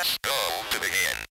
Press go to begin.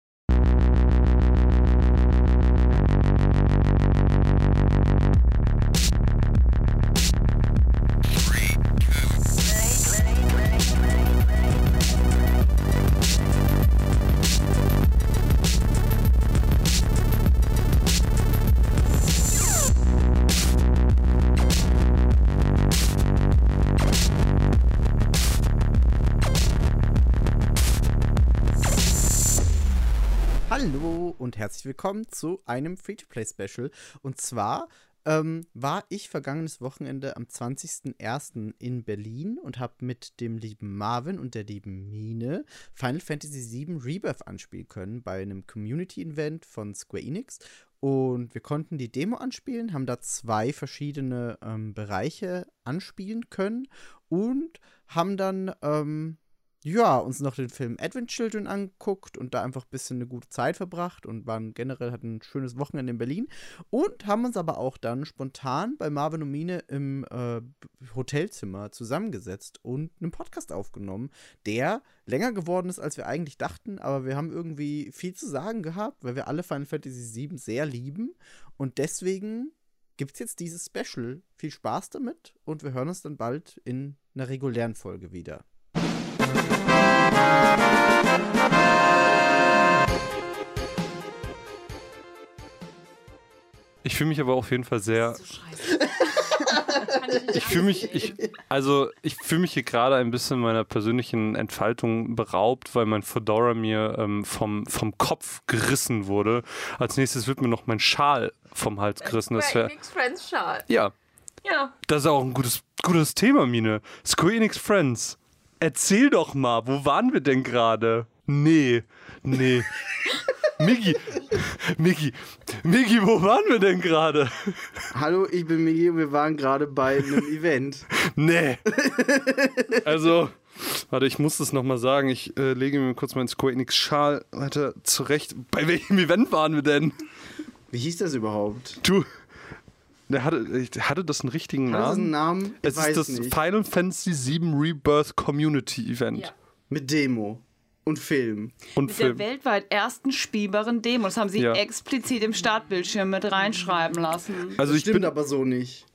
Willkommen zu einem Free-to-Play-Special. Und zwar ähm, war ich vergangenes Wochenende am 20.01. in Berlin und habe mit dem lieben Marvin und der lieben Mine Final Fantasy VII Rebirth anspielen können bei einem Community-Event von Square Enix. Und wir konnten die Demo anspielen, haben da zwei verschiedene ähm, Bereiche anspielen können und haben dann ähm, ja, uns noch den Film Advent Children angeguckt und da einfach ein bisschen eine gute Zeit verbracht und waren generell hatten ein schönes Wochenende in Berlin und haben uns aber auch dann spontan bei Marvin und Mine im äh, Hotelzimmer zusammengesetzt und einen Podcast aufgenommen, der länger geworden ist, als wir eigentlich dachten, aber wir haben irgendwie viel zu sagen gehabt, weil wir alle Final Fantasy VII sehr lieben und deswegen gibt es jetzt dieses Special. Viel Spaß damit und wir hören uns dann bald in einer regulären Folge wieder. Ich fühle mich aber auf jeden Fall sehr. Ich fühle mich, ich, also ich fühle mich hier gerade ein bisschen meiner persönlichen Entfaltung beraubt, weil mein Fedora mir ähm, vom, vom Kopf gerissen wurde. Als nächstes wird mir noch mein Schal vom Hals gerissen. Das wär, Friends Schal. ja, Ja. das ist auch ein gutes, gutes Thema, Mine. Square Enix Friends. Erzähl doch mal, wo waren wir denn gerade? Nee, nee. Miggi, Miggi, Miggi, wo waren wir denn gerade? Hallo, ich bin Migi und wir waren gerade bei einem Event. Nee. Also, warte, ich muss das nochmal sagen. Ich äh, lege mir kurz meinen Square Enix Schal weiter zurecht. Bei welchem Event waren wir denn? Wie hieß das überhaupt? Du, der hatte, ich- hatte das einen richtigen Hat das einen Namen? Namen? Ich Es weiß ist das nicht. Final Fantasy VII Rebirth Community Event. Ja. Mit Demo und Film. Und Mit der Film. weltweit ersten spielbaren Demo. Das haben sie Ja. explizit im Startbildschirm mit reinschreiben lassen. Also Das ich stimmt bin, aber so nicht.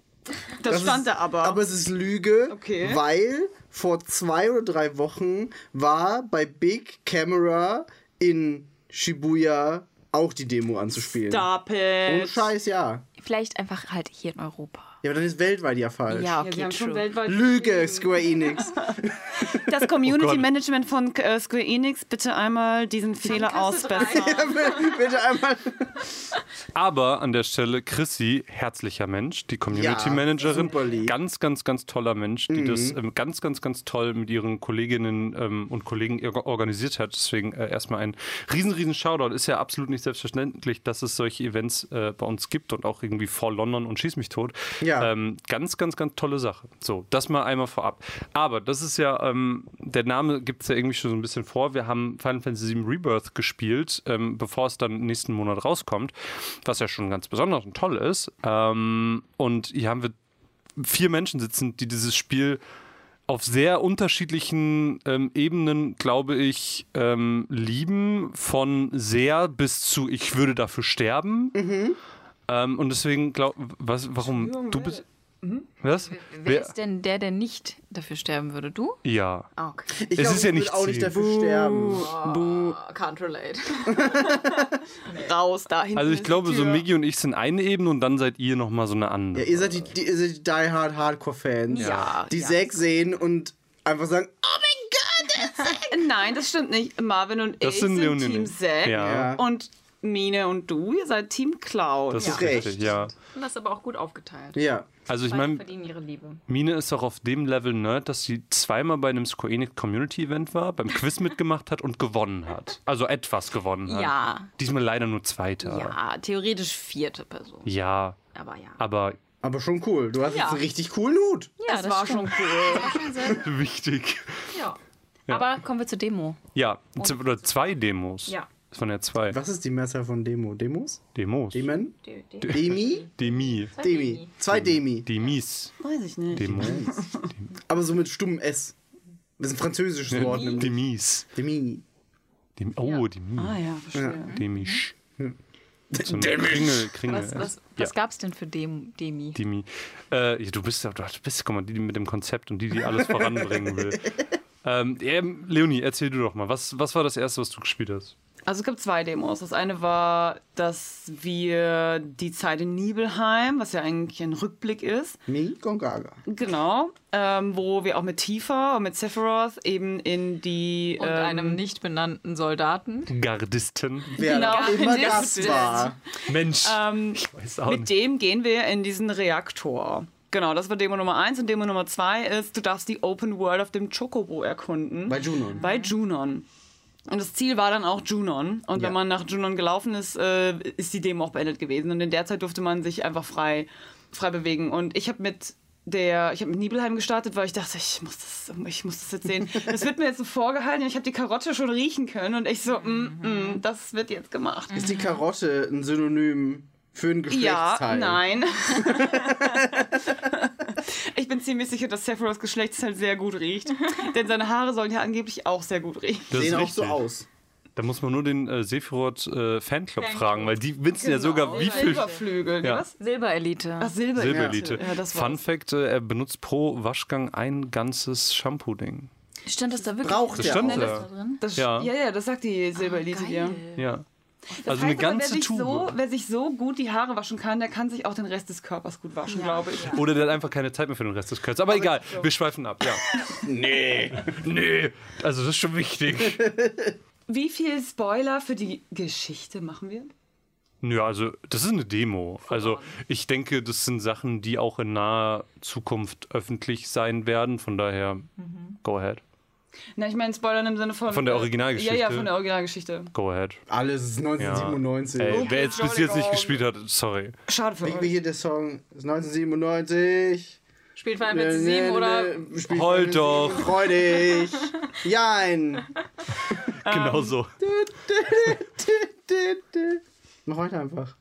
Das, Das stand ist, da aber. Aber es ist Lüge, Okay. weil vor zwei oder drei Wochen war bei Big Camera in Shibuya auch die Demo anzuspielen. Stop Ohne it. Scheiß, ja. Vielleicht einfach halt hier in Europa. Ja, aber dann ist weltweit ja falsch. Ja, Ja, okay, schon true. weltweit Lüge, Square Enix. Das Oh Community Gott. Management von äh, Square Enix bitte einmal diesen Fehler Kasse drei. ausbessern. Bitte einmal. aber an der Stelle Chrissy, herzlicher Mensch, die Community Ja, Managerin, super lieb. ganz, ganz, ganz toller Mensch, die das ähm, ganz, ganz, ganz toll mit ihren Kolleginnen ähm, und Kollegen or- organisiert hat. Deswegen äh, erstmal ein riesen, riesen Shoutout. Ist ja absolut nicht selbstverständlich, dass es solche Events äh, bei uns gibt und auch irgendwie vor London und Schieß mich tot. Ja. Ähm, ganz, ganz, ganz tolle Sache. So, das mal einmal vorab. Aber das ist ja, ähm, der Name gibt es ja irgendwie schon so ein bisschen vor. Wir haben Final Fantasy VII Rebirth gespielt, ähm, bevor es dann nächsten Monat rauskommt, was ja schon ganz besonders und toll ist. Ähm, und hier haben wir vier Menschen sitzen, die dieses Spiel auf sehr unterschiedlichen ähm, Ebenen, glaube ich, ähm, lieben. Von sehr bis zu ich würde dafür sterben. Ähm, und deswegen glaub, was, warum du bist. Was? Wer ist denn der, der nicht dafür sterben würde? Du? Ja. Ah, okay. Ich Es glaub, ist ja nicht auch nicht dafür sterben. Oh, can't relate. Raus da hinten. Also ich glaube, so. Migi und ich sind eine Ebene und dann seid ihr nochmal so eine andere. Ja, ihr seid die, die, ihr seid die Die Hard Hardcore-Fans, Ja, die ja. Zack sehen und einfach sagen, oh mein Gott, Nein, das stimmt nicht. Marvin und Das ich sind sind, Team. Zack. Ja. Und Mine und du, ihr seid Team Cloud. das Ja. ist Recht. richtig, ja. Und das ist aber auch gut aufgeteilt. Ja. Also ich meine, verdienen ihre Liebe. Mine ist auch auf dem Level Nerd, dass sie zweimal bei einem Square Enix Community Event war, beim Quiz mitgemacht hat und gewonnen hat. Also etwas gewonnen hat. Ja. Diesmal leider nur Zweiter. ja, theoretisch vierte Person. Ja, Aber ja. aber Aber schon cool. Du hast Ja. jetzt einen richtig coolen Hut. das, war schon cool. wichtig. Ja. Aber kommen wir zur Demo. Ja, z- oder zwei Demos. Ja. Es waren ja zwei Was ist die Mehrzahl von Demo? Demos? Demos. Demen? De, de, Demi? Demi. Demi. Zwei Demi. Demis. Weiß ich nicht. Demos. Aber so mit stummem S. Das ist ein französisches Wort. Demis. Demi. Dem, oh, die Mi. Ah ja, verstehe. Demisch. So eine Kringel, Kringel. Was, was, ja. was gab's denn für Dem, Demi? Demi. Äh, ja, du bist ja, du bist, guck mal, die, die mit dem Konzept und die, die alles voranbringen will. Ähm, ja, Leonie, erzähl du doch mal, was, was war das erste, was du gespielt hast? Also es gibt zwei Demos. Das eine war, dass wir die Zeit in Nibelheim, was ja eigentlich ein Rückblick ist, Me, Gongaga. genau, ähm, wo wir auch mit Tifa und mit Sephiroth eben in die Und ähm, einem nicht benannten Soldaten. Gardisten. Wer Genau, auch immer das das ist- war. Mensch, ähm, ich weiß auch mit nicht. dem gehen wir in diesen Reaktor. Genau, das war Demo Nummer eins und Demo Nummer zwei ist, du darfst die Open World auf dem Chocobo erkunden. Bei Junon. Bei Junon. Und das Ziel war dann auch Junon. Und Ja. wenn man nach Junon gelaufen ist, äh, ist die Demo auch beendet gewesen. Und in der Zeit durfte man sich einfach frei, frei bewegen. Und ich habe mit der, ich habe mit Nibelheim gestartet, weil ich dachte, ich muss das, ich muss das jetzt sehen. Das wird mir jetzt so vorgehalten. Ich habe die Karotte schon riechen können und ich so, mm, mm, das wird jetzt gemacht. Ist die Karotte ein Synonym für ein Ja, Geschlechtsteil? nein. ich bin ziemlich sicher, dass Sephiroths Geschlechtsteil sehr gut riecht. Denn seine Haare sollen ja angeblich auch sehr gut riechen. Das Sehen auch so aus. Da muss man nur den äh, Sephiroth äh, Fanclub fragen, weil die wissen ja sogar, wie viel Silberflügel. Ja. Was? Silberelite. Ach, Silber Silberelite. Ja, das Fun. Fact: äh, Er benutzt pro Waschgang ein ganzes Shampoo-Ding. Stand das da wirklich? Braucht Das der stand auch. da. drin? Das, Ja. ja. ja, das sagt die Silberelite dir. Ja. Das Also eine aber, wer ganze sich, Tube. so, wer sich so gut die Haare waschen kann, der kann sich auch den Rest des Körpers gut waschen, glaube ich. Oder der hat einfach keine Zeit mehr für den Rest des Körpers. Aber egal, wir schweifen ab. Ja. nee. Nee. Also das ist schon wichtig. Wie viel Spoiler für die Geschichte machen wir? Ja, also das ist eine Demo. Also ich denke, das sind Sachen, die auch in naher Zukunft öffentlich sein werden. Von daher, go ahead. Na, ich meine Spoiler im Sinne von... Von der äh, Originalgeschichte? Ja, ja, von der Originalgeschichte. Go ahead. Alles ist Ja. 1997. Ey, Okay, wer jetzt bis jetzt nicht gespielt hat, sorry. Schade für Wie euch. wie hier der Song ist 1997. Spielt Final Fantasy 7 oder Spiel Heult doch. Freudig. Jein. Genau so. Mach weiter einfach.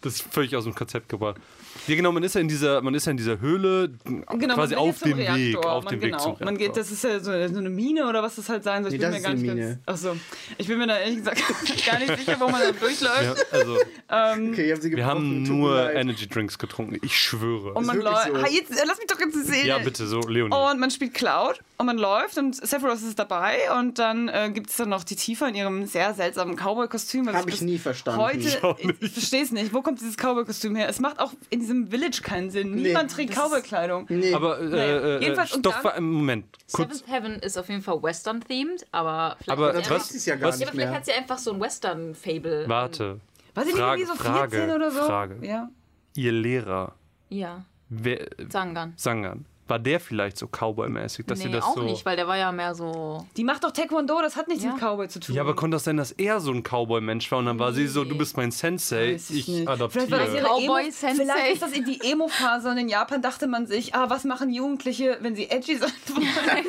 Das ist völlig aus dem Konzept gebracht. Ja, genau, man ist ja in dieser, man ist ja in dieser Höhle Genau, quasi auf dem Weg, auf man, dem Weg genau. zum Man geht, das ist ja so, so eine Mine oder was das halt sein soll. Ich Nee, bin das mir gar ist nicht eine ganz, Mine. Achso, ich bin mir da ehrlich gesagt gar nicht sicher, wo man da durchläuft. Ja, also, Okay, ich hab sie wir haben nur. Energy Drinks getrunken. Ich schwöre. Und man läuft. so. Jetzt, äh, lass mich doch jetzt sehen. ja, bitte, so, Leonie. Und man spielt Cloud und man läuft und Sephiroth ist dabei und dann äh, gibt es dann noch die Tifa in ihrem sehr seltsamen Cowboy-Kostüm. was Hab ich nie verstanden. Heute, Ich ich, verstehe es nicht. Wo kommt dieses Cowboy-Kostüm her? Es macht auch in diesem Village keinen Sinn. Niemand trägt ist- Cowboy-Kleidung. Nee. Aber äh, Naja, äh, jedenfalls und doch, dann- Moment, kurz. Seventh Heaven ist auf jeden Fall Western-themed, aber vielleicht, Aber hat das sie was- ich ja gar was- ja, nicht aber vielleicht mehr. hat sie einfach so ein Western-Fable. Warte. Weiß ich Frage, nicht, irgendwie so Frage, 14 oder so? Frage. Ja. Ihr Lehrer, Ja, wer, Zangan. Sangan, war der vielleicht so Cowboy-mäßig, dass nee, das auch so. nicht, weil der war ja mehr so. Die macht doch Taekwondo, das hat nichts Ja. mit Cowboy zu tun. Ja, aber konnte das sein, dass er so ein Cowboy-Mensch war und dann war sie so, du bist mein Sensei, Weiß ich ich adoptiere. Vielleicht war das ihre Cowboy Emo Sensei. Vielleicht ist das in die Emo-Phase und in Japan dachte man sich, ah, was machen Jugendliche, wenn sie edgy sind?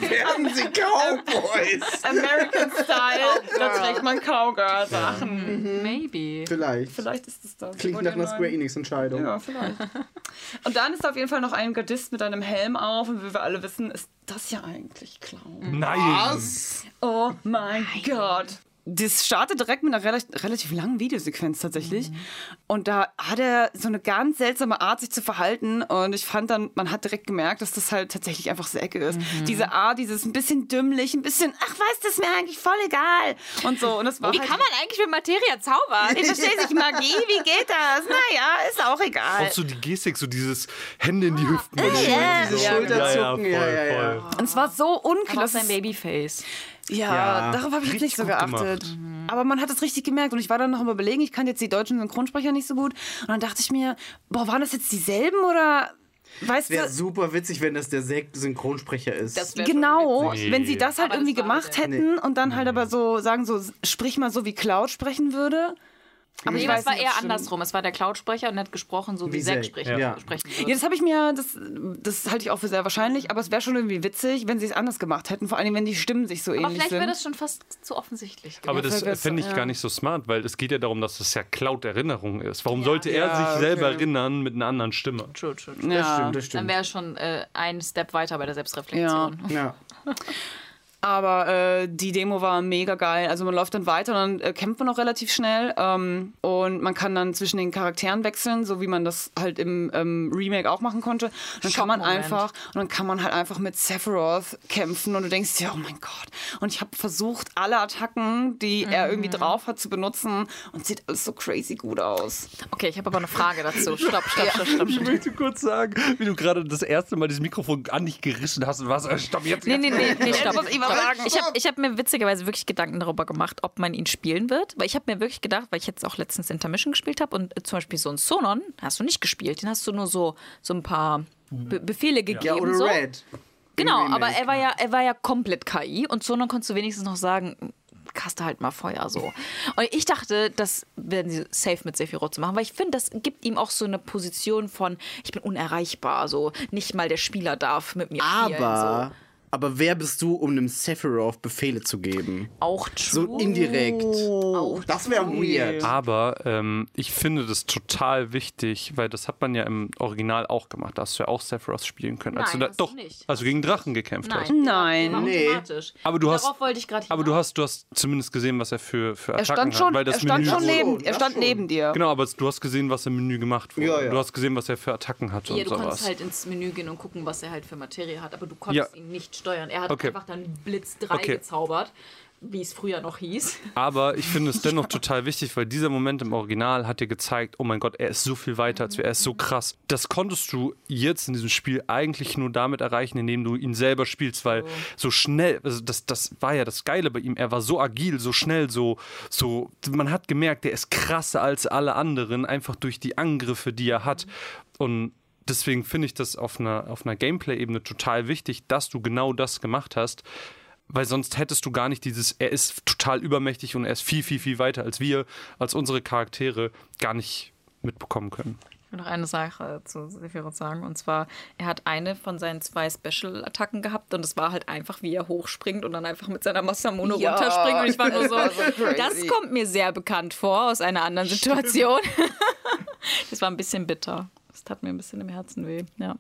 Werden sie Cowboys? American Style, da trägt man Cowgirl-Sachen. Maybe. Vielleicht. Vielleicht ist das das. Klingt nach einer Square Enix-Entscheidung. Ja, vielleicht. Und dann ist da auf jeden Fall noch ein Gardist mit einem Helm auf und wie wir alle wissen, ist das ja eigentlich Clown. Nein! Oh mein Gott. Das startet direkt mit einer rela- relativ langen Videosequenz tatsächlich. Und da hat er so eine ganz seltsame Art, sich zu verhalten. Und ich fand dann, man hat direkt gemerkt, dass das halt tatsächlich einfach Säcke ist. Diese Art, dieses ein bisschen dümmlich, ein bisschen, ach was, das ist mir eigentlich voll egal. Und so. Und das war Wie halt, kann man eigentlich mit Materia zaubern? ich verstehe nicht, Magie, wie geht das? Naja, ist auch egal. Auch so die Gestik, so dieses Hände in die Hüften. ja. Diese Ja, Schulterzucken, ja, ja, voll, ja, ja. voll. Und es war so Aber auch unklar. sein Babyface. Ja, Ja, darauf habe ich jetzt nicht so geachtet. gemacht. Aber man hat es richtig gemerkt und ich war dann noch am überlegen, ich kann jetzt die deutschen Synchronsprecher nicht so gut. Und dann dachte ich mir, boah, waren das jetzt dieselben oder weißt Wäre du, super witzig, wenn das der Sek- Synchronsprecher ist. Das genau, witzig. wenn sie das halt Aber das irgendwie war gemacht hätten und dann halt aber so sagen, so sprich mal so wie Cloud sprechen würde. Aber Nee, ich das weiß war eher stimmt. andersrum. Es war der Cloud-Sprecher und er hat gesprochen, so wie, Wie Zack sprechen, ja. sprechen Ja, das habe ich mir, das, das halte ich auch für sehr wahrscheinlich, aber es wäre schon irgendwie witzig, wenn sie es anders gemacht hätten, vor allem wenn die Stimmen sich so Aber ähnlich vielleicht sind. wäre das schon fast zu offensichtlich. Aber Ja, das vielleicht finde ich ja. gar nicht so smart, weil es geht ja darum, dass das ja Cloud-Erinnerung ist. Warum Ja. sollte er Ja, sich selber okay. erinnern mit einer anderen Stimme? True, true, true. Das ja. stimmt, das Dann stimmt. wäre schon äh, ein Step weiter bei der Selbstreflexion. Ja. Aber äh, die Demo war mega geil. Also man läuft dann weiter und dann äh, kämpft man auch relativ schnell. Ähm, und man kann dann zwischen den Charakteren wechseln, so wie man das halt im ähm, Remake auch machen konnte. Und dann kann man einfach und dann kann man halt einfach mit Sephiroth kämpfen und du denkst dir, oh mein Gott. Und ich habe versucht, alle Attacken, die er irgendwie drauf hat, zu benutzen und sieht alles so crazy gut aus. Okay, ich habe aber eine Frage dazu. Stopp, stopp, stopp, stopp, Ich möchte kurz sagen, wie du gerade das erste Mal das Mikrofon an dich gerissen hast und was. Stopp jetzt. Nee, nee, nee, nee, stopp. ich was sagen. Ich habe hab mir witzigerweise wirklich Gedanken darüber gemacht, ob man ihn spielen wird. Weil ich habe mir wirklich gedacht, weil ich jetzt auch letztens Intermission gespielt habe und äh, zum Beispiel so ein Sonon hast du nicht gespielt. Den hast du nur so, so ein paar Be Befehle gegeben. Ja, oder so. Red. Genau, aber er war ja, er war ja komplett KI und Sonon konntest du wenigstens noch sagen, kaste halt mal Feuer so. Und ich dachte, das werden sie safe mit Sephiroth zu machen, weil ich finde, das gibt ihm auch so eine Position von, ich bin unerreichbar, so nicht mal der Spieler darf mit mir spielen. Aber, aber wer bist du, um einem Sephiroth Befehle zu geben? so. Auch So true. indirekt. Auch Das wäre weird. Aber ähm, ich finde das total wichtig, weil das hat man ja im Original auch gemacht. Da hast du ja auch Sephiroth spielen können. als Nein, du da, hast du doch, nicht. als du gegen Drachen gekämpft hast. Nein. Nein. Der war Nee. automatisch. Aber du hast- Darauf wollte ich gerade Aber du hast, du hast zumindest gesehen, was er für, für Er Attacken stand schon, hat. Weil das er stand Menü schon so- neben, das er stand schon. neben dir. Genau, aber du hast gesehen, was im Menü gemacht wurde. Ja, ja. Du hast gesehen, was er für Attacken hat Ja, und du sowas. konntest halt ins Menü gehen und gucken, was er halt für Materie hat, aber du konntest Ja. ihn nicht steuern. Er hat Okay. einfach dann Blitz 3 Okay. gezaubert, wie es früher noch hieß. Aber ich finde es dennoch total wichtig, weil dieser Moment im Original hat dir gezeigt, oh mein Gott, er ist so viel weiter als wir, er ist so krass. Das konntest du jetzt in diesem Spiel eigentlich nur damit erreichen, indem du ihn selber spielst, weil so schnell, also das, das war ja das Geile bei ihm, er war so agil, so schnell, so, so, man hat gemerkt, er ist krasser als alle anderen, einfach durch die Angriffe, die er hat. Und deswegen finde ich das auf einer, auf einer Gameplay-Ebene total wichtig, dass du genau das gemacht hast. Weil sonst hättest du gar nicht dieses, er ist total übermächtig und er ist viel, viel, viel weiter als wir, als unsere Charaktere gar nicht mitbekommen können. Ich will noch eine Sache zu Sephiroth sagen. Und zwar, er hat eine von seinen zwei Special-Attacken gehabt und es war halt einfach, wie er hochspringt und dann einfach mit seiner Masamune Ja, runterspringt. Und ich war nur so, das so das kommt mir sehr bekannt vor aus einer anderen Situation. das war ein bisschen bitter. Das tat mir ein bisschen im Herzen weh. Ja.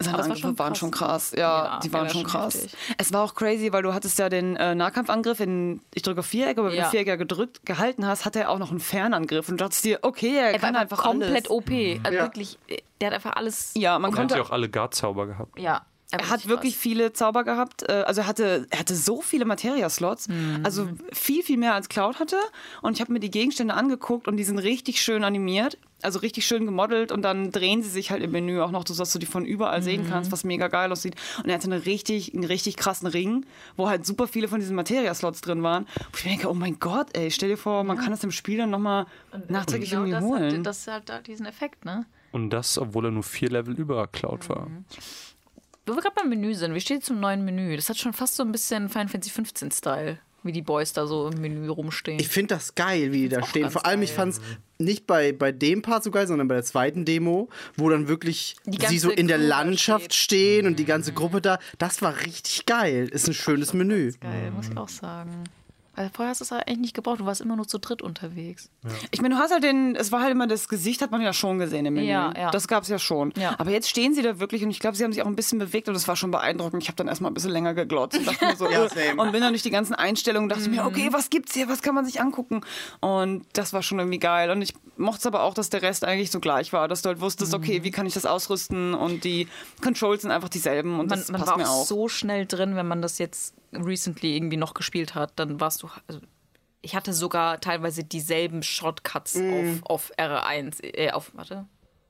Seine Aber es war Angriffe schon waren krass. schon krass. Ja, Ja, die waren war schon krass. heftig. Es war auch crazy, weil du hattest ja den äh, Nahkampfangriff in, ich drücke auf Viereck, aber wenn Ja. du Viereck ja gedrückt gehalten hast, hatte er auch noch einen Fernangriff und du dachtest dir, okay, er, Er kann einfach einfach komplett alles. OP. Also wirklich, der hat einfach alles. Ja, man Er hat konnte ja auch alle Guard-Zauber gehabt. Ja. Er hat wirklich viele Zauber gehabt. äh, Also er hatte, er hatte so viele Materia-Slots. Also viel, viel mehr als Cloud hatte. Und ich habe mir die Gegenstände angeguckt und die sind richtig schön animiert. Also richtig schön gemodelt und dann drehen sie sich halt im Menü auch noch, sodass du die von überall sehen kannst, was mega geil aussieht. Und er hatte eine richtig, einen richtig krassen Ring, wo halt super viele von diesen Materia-Slots drin waren. Wo ich mir denke, oh mein Gott, ey, stell dir vor, man kann das im Spiel dann nochmal nachträglich genau irgendwie das holen. Hat, das hat da diesen Effekt, ne? Und das, obwohl er nur vier Level über Cloud war. Wo wir gerade beim Menü sind, wie steht es zum neuen Menü? Das hat schon fast so ein bisschen Final Fantasy 15 Style, wie die Boys da so im Menü rumstehen. Ich finde das geil, wie die da stehen. Vor allem, ich geil. fand es nicht bei, bei dem Part so geil, sondern bei der zweiten Demo, wo dann wirklich Die sie so in der Landschaft steht. stehen und die ganze Gruppe da. Das war richtig geil. Ist ein schönes Menü. Geil, muss ich auch sagen. Weil vorher hast du es halt eigentlich nicht gebraucht, du warst immer nur zu dritt unterwegs. Ich meine, du hast halt den, es war halt immer das Gesicht, hat man ja schon gesehen im Menü. Ja, ja. Das gab es ja schon. Ja. Aber jetzt stehen sie da wirklich und ich glaube, sie haben sich auch ein bisschen bewegt und das war schon beeindruckend. Ich habe dann erstmal ein bisschen länger geglotzt und, dachte mir so, Ja, same. und bin dann durch die ganzen Einstellungen und dachte mir, okay, was gibt's hier, was kann man sich angucken? Und das war schon irgendwie geil. Und ich mochte es aber auch, dass der Rest eigentlich so gleich war, dass du halt wusstest, okay, wie kann ich das ausrüsten und die Controls sind einfach dieselben und Man, das man passt war mir auch, auch. so schnell drin, wenn man das jetzt recently irgendwie noch gespielt hat, dann warst du. Also ich hatte sogar teilweise dieselben Shortcuts auf, auf R1, äh, auf, warte,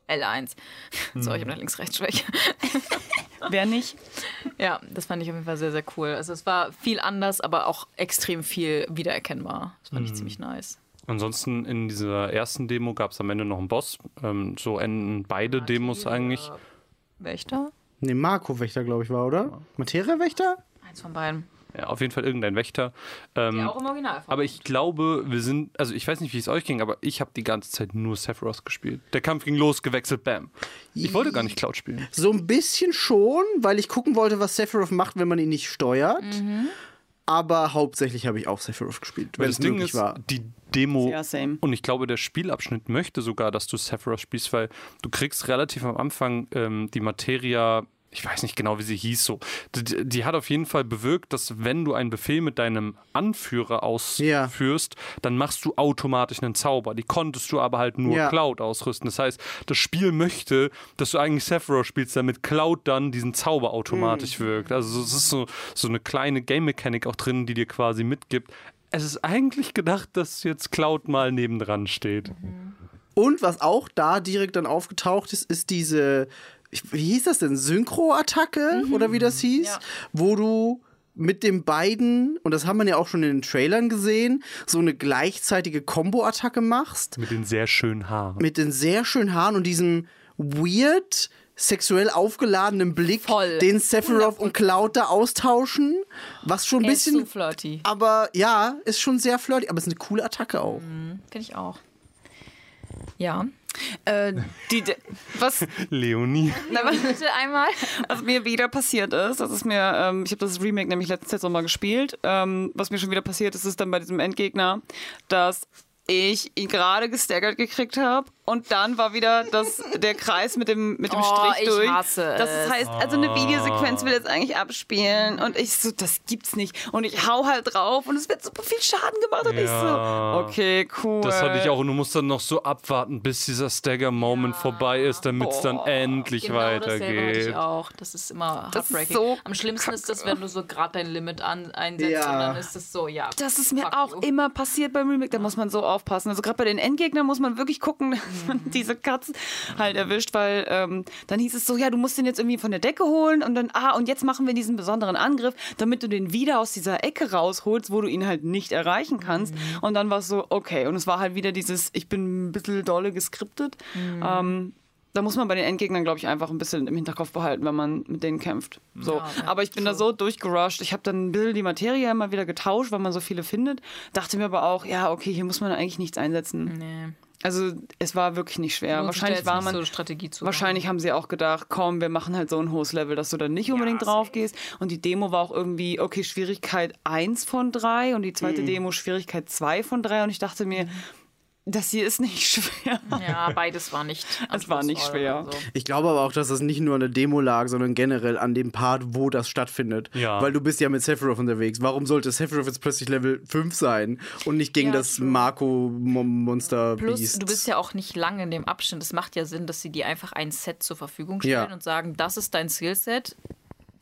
L1. So, ich habe eine Links-Rechts-Schwäche. Wer nicht? Ja, das fand ich auf jeden Fall sehr, sehr cool. Also es war viel anders, aber auch extrem viel wiedererkennbar. Das fand ich ziemlich nice. Ansonsten in dieser ersten Demo gab es am Ende noch einen Boss. Ähm, so enden beide Demos eigentlich. Wächter? Ne, Marco Wächter, glaube ich, war, oder? Materia Wächter? Eins von beiden. Ja, auf jeden Fall irgendein Wächter. Ähm, Ja, auch im Original. aber ich glaube, wir sind, also ich weiß nicht, wie es euch ging, aber ich habe die ganze Zeit nur Sephiroth gespielt. Der Kampf ging los, gewechselt, bam. Ich wollte gar nicht Cloud spielen. So ein bisschen schon, weil ich gucken wollte, was Sephiroth macht, wenn man ihn nicht steuert. Aber hauptsächlich habe ich auch Sephiroth gespielt, Weil wenn das es Ding möglich ist, war. die Demo Ja, same. und ich glaube, der Spielabschnitt möchte sogar, dass du Sephiroth spielst, weil du kriegst relativ am Anfang ähm, die Materia ich weiß nicht genau, wie sie hieß, so. Die, die hat auf jeden Fall bewirkt, dass wenn du einen Befehl mit deinem Anführer ausführst, dann machst du automatisch einen Zauber. Die konntest du aber halt nur Ja. Cloud ausrüsten. Das heißt, das Spiel möchte, dass du eigentlich Sephiroth spielst, damit Cloud dann diesen Zauber automatisch wirkt. Also es ist so, so eine kleine Game-Mechanik auch drin, die dir quasi mitgibt. Es ist eigentlich gedacht, dass jetzt Cloud mal nebendran steht. Und was auch da direkt dann aufgetaucht ist, ist diese, ich- wie hieß das denn, Synchro-Attacke oder wie das hieß, Ja. wo du mit den beiden, und das haben wir ja auch schon in den Trailern gesehen, so eine gleichzeitige Combo-Attacke machst Mit den sehr schönen Haaren. mit den sehr schönen Haaren und diesem weird sexuell aufgeladenen Blick, Voll. den Sephiroth und Cloud da austauschen, was schon ein Er ist bisschen so flirty. aber ja, ist schon sehr flirty, aber es ist eine coole Attacke auch. Finde ich auch. Ja. Äh, die, was, Leonie. Bitte einmal. was mir wieder passiert ist, das ist mir, ähm, ich habe das Remake nämlich letztens jetzt nochmal gespielt, ähm, was mir schon wieder passiert ist, ist dann bei diesem Endgegner, dass ich ihn gerade gestaggert gekriegt habe und dann war wieder das, der Kreis mit dem, mit dem Oh, Strich ich durch. hasse das es. heißt, also eine Videosequenz will jetzt eigentlich abspielen und ich so, das gibt's nicht. Und ich hau halt drauf und es wird super viel Schaden gemacht und ich Ja. so, okay, cool. Das hatte ich auch und du musst dann noch so abwarten, bis dieser Stagger-Moment vorbei ist, damit es dann endlich Genau dasselbe hatte ich weitergeht. auch. Das ist immer Das ist heartbreaking. so Am schlimmsten ist das, wenn du so gerade dein Limit an, einsetzt Ja. und dann ist es so, ja. Das ist mir auch you. immer passiert beim Remake, da muss man so aufpassen. Also gerade bei den Endgegnern muss man wirklich gucken, man diese Katzen halt erwischt, weil ähm, dann hieß es so, ja, du musst den jetzt irgendwie von der Decke holen und dann, ah, und jetzt machen wir diesen besonderen Angriff, damit du den wieder aus dieser Ecke rausholst, wo du ihn halt nicht erreichen kannst. Und dann war es so, okay, und es war halt wieder dieses, ich bin ein bisschen dolle geskriptet. Ähm, da muss man bei den Endgegnern, glaube ich, einfach ein bisschen im Hinterkopf behalten, wenn man mit denen kämpft. So. Ja, aber ich bin da so durchgerusht. Ich habe dann ein bisschen die Materie immer wieder getauscht, weil man so viele findet. Dachte mir aber auch, ja, okay, hier muss man eigentlich nichts einsetzen. Nee. Also es war wirklich nicht schwer. Lohnt wahrscheinlich war man. so Strategie zu Wahrscheinlich haben sie auch gedacht, komm, wir machen halt so ein hohes Level, dass du dann nicht unbedingt drauf gehst. Und die Demo war auch irgendwie, okay, Schwierigkeit 1 von 3 und die zweite Mhm. Demo Schwierigkeit 2 von 3. Und ich dachte mir, das hier ist nicht schwer. Ja, beides war nicht. Es war nicht schwer. So. Ich glaube aber auch, dass das nicht nur an der Demo lag, sondern generell an dem Part, wo das stattfindet. Ja. Weil du bist ja mit Sephiroth unterwegs. Warum sollte Sephiroth jetzt plötzlich Level 5 sein und nicht gegen Ja, das. Marco-Monster Plus, Beast? du bist ja auch nicht lange in dem Abstand. Es macht ja Sinn, dass sie dir einfach ein Set zur Verfügung stellen Ja. und sagen, das ist dein Skillset.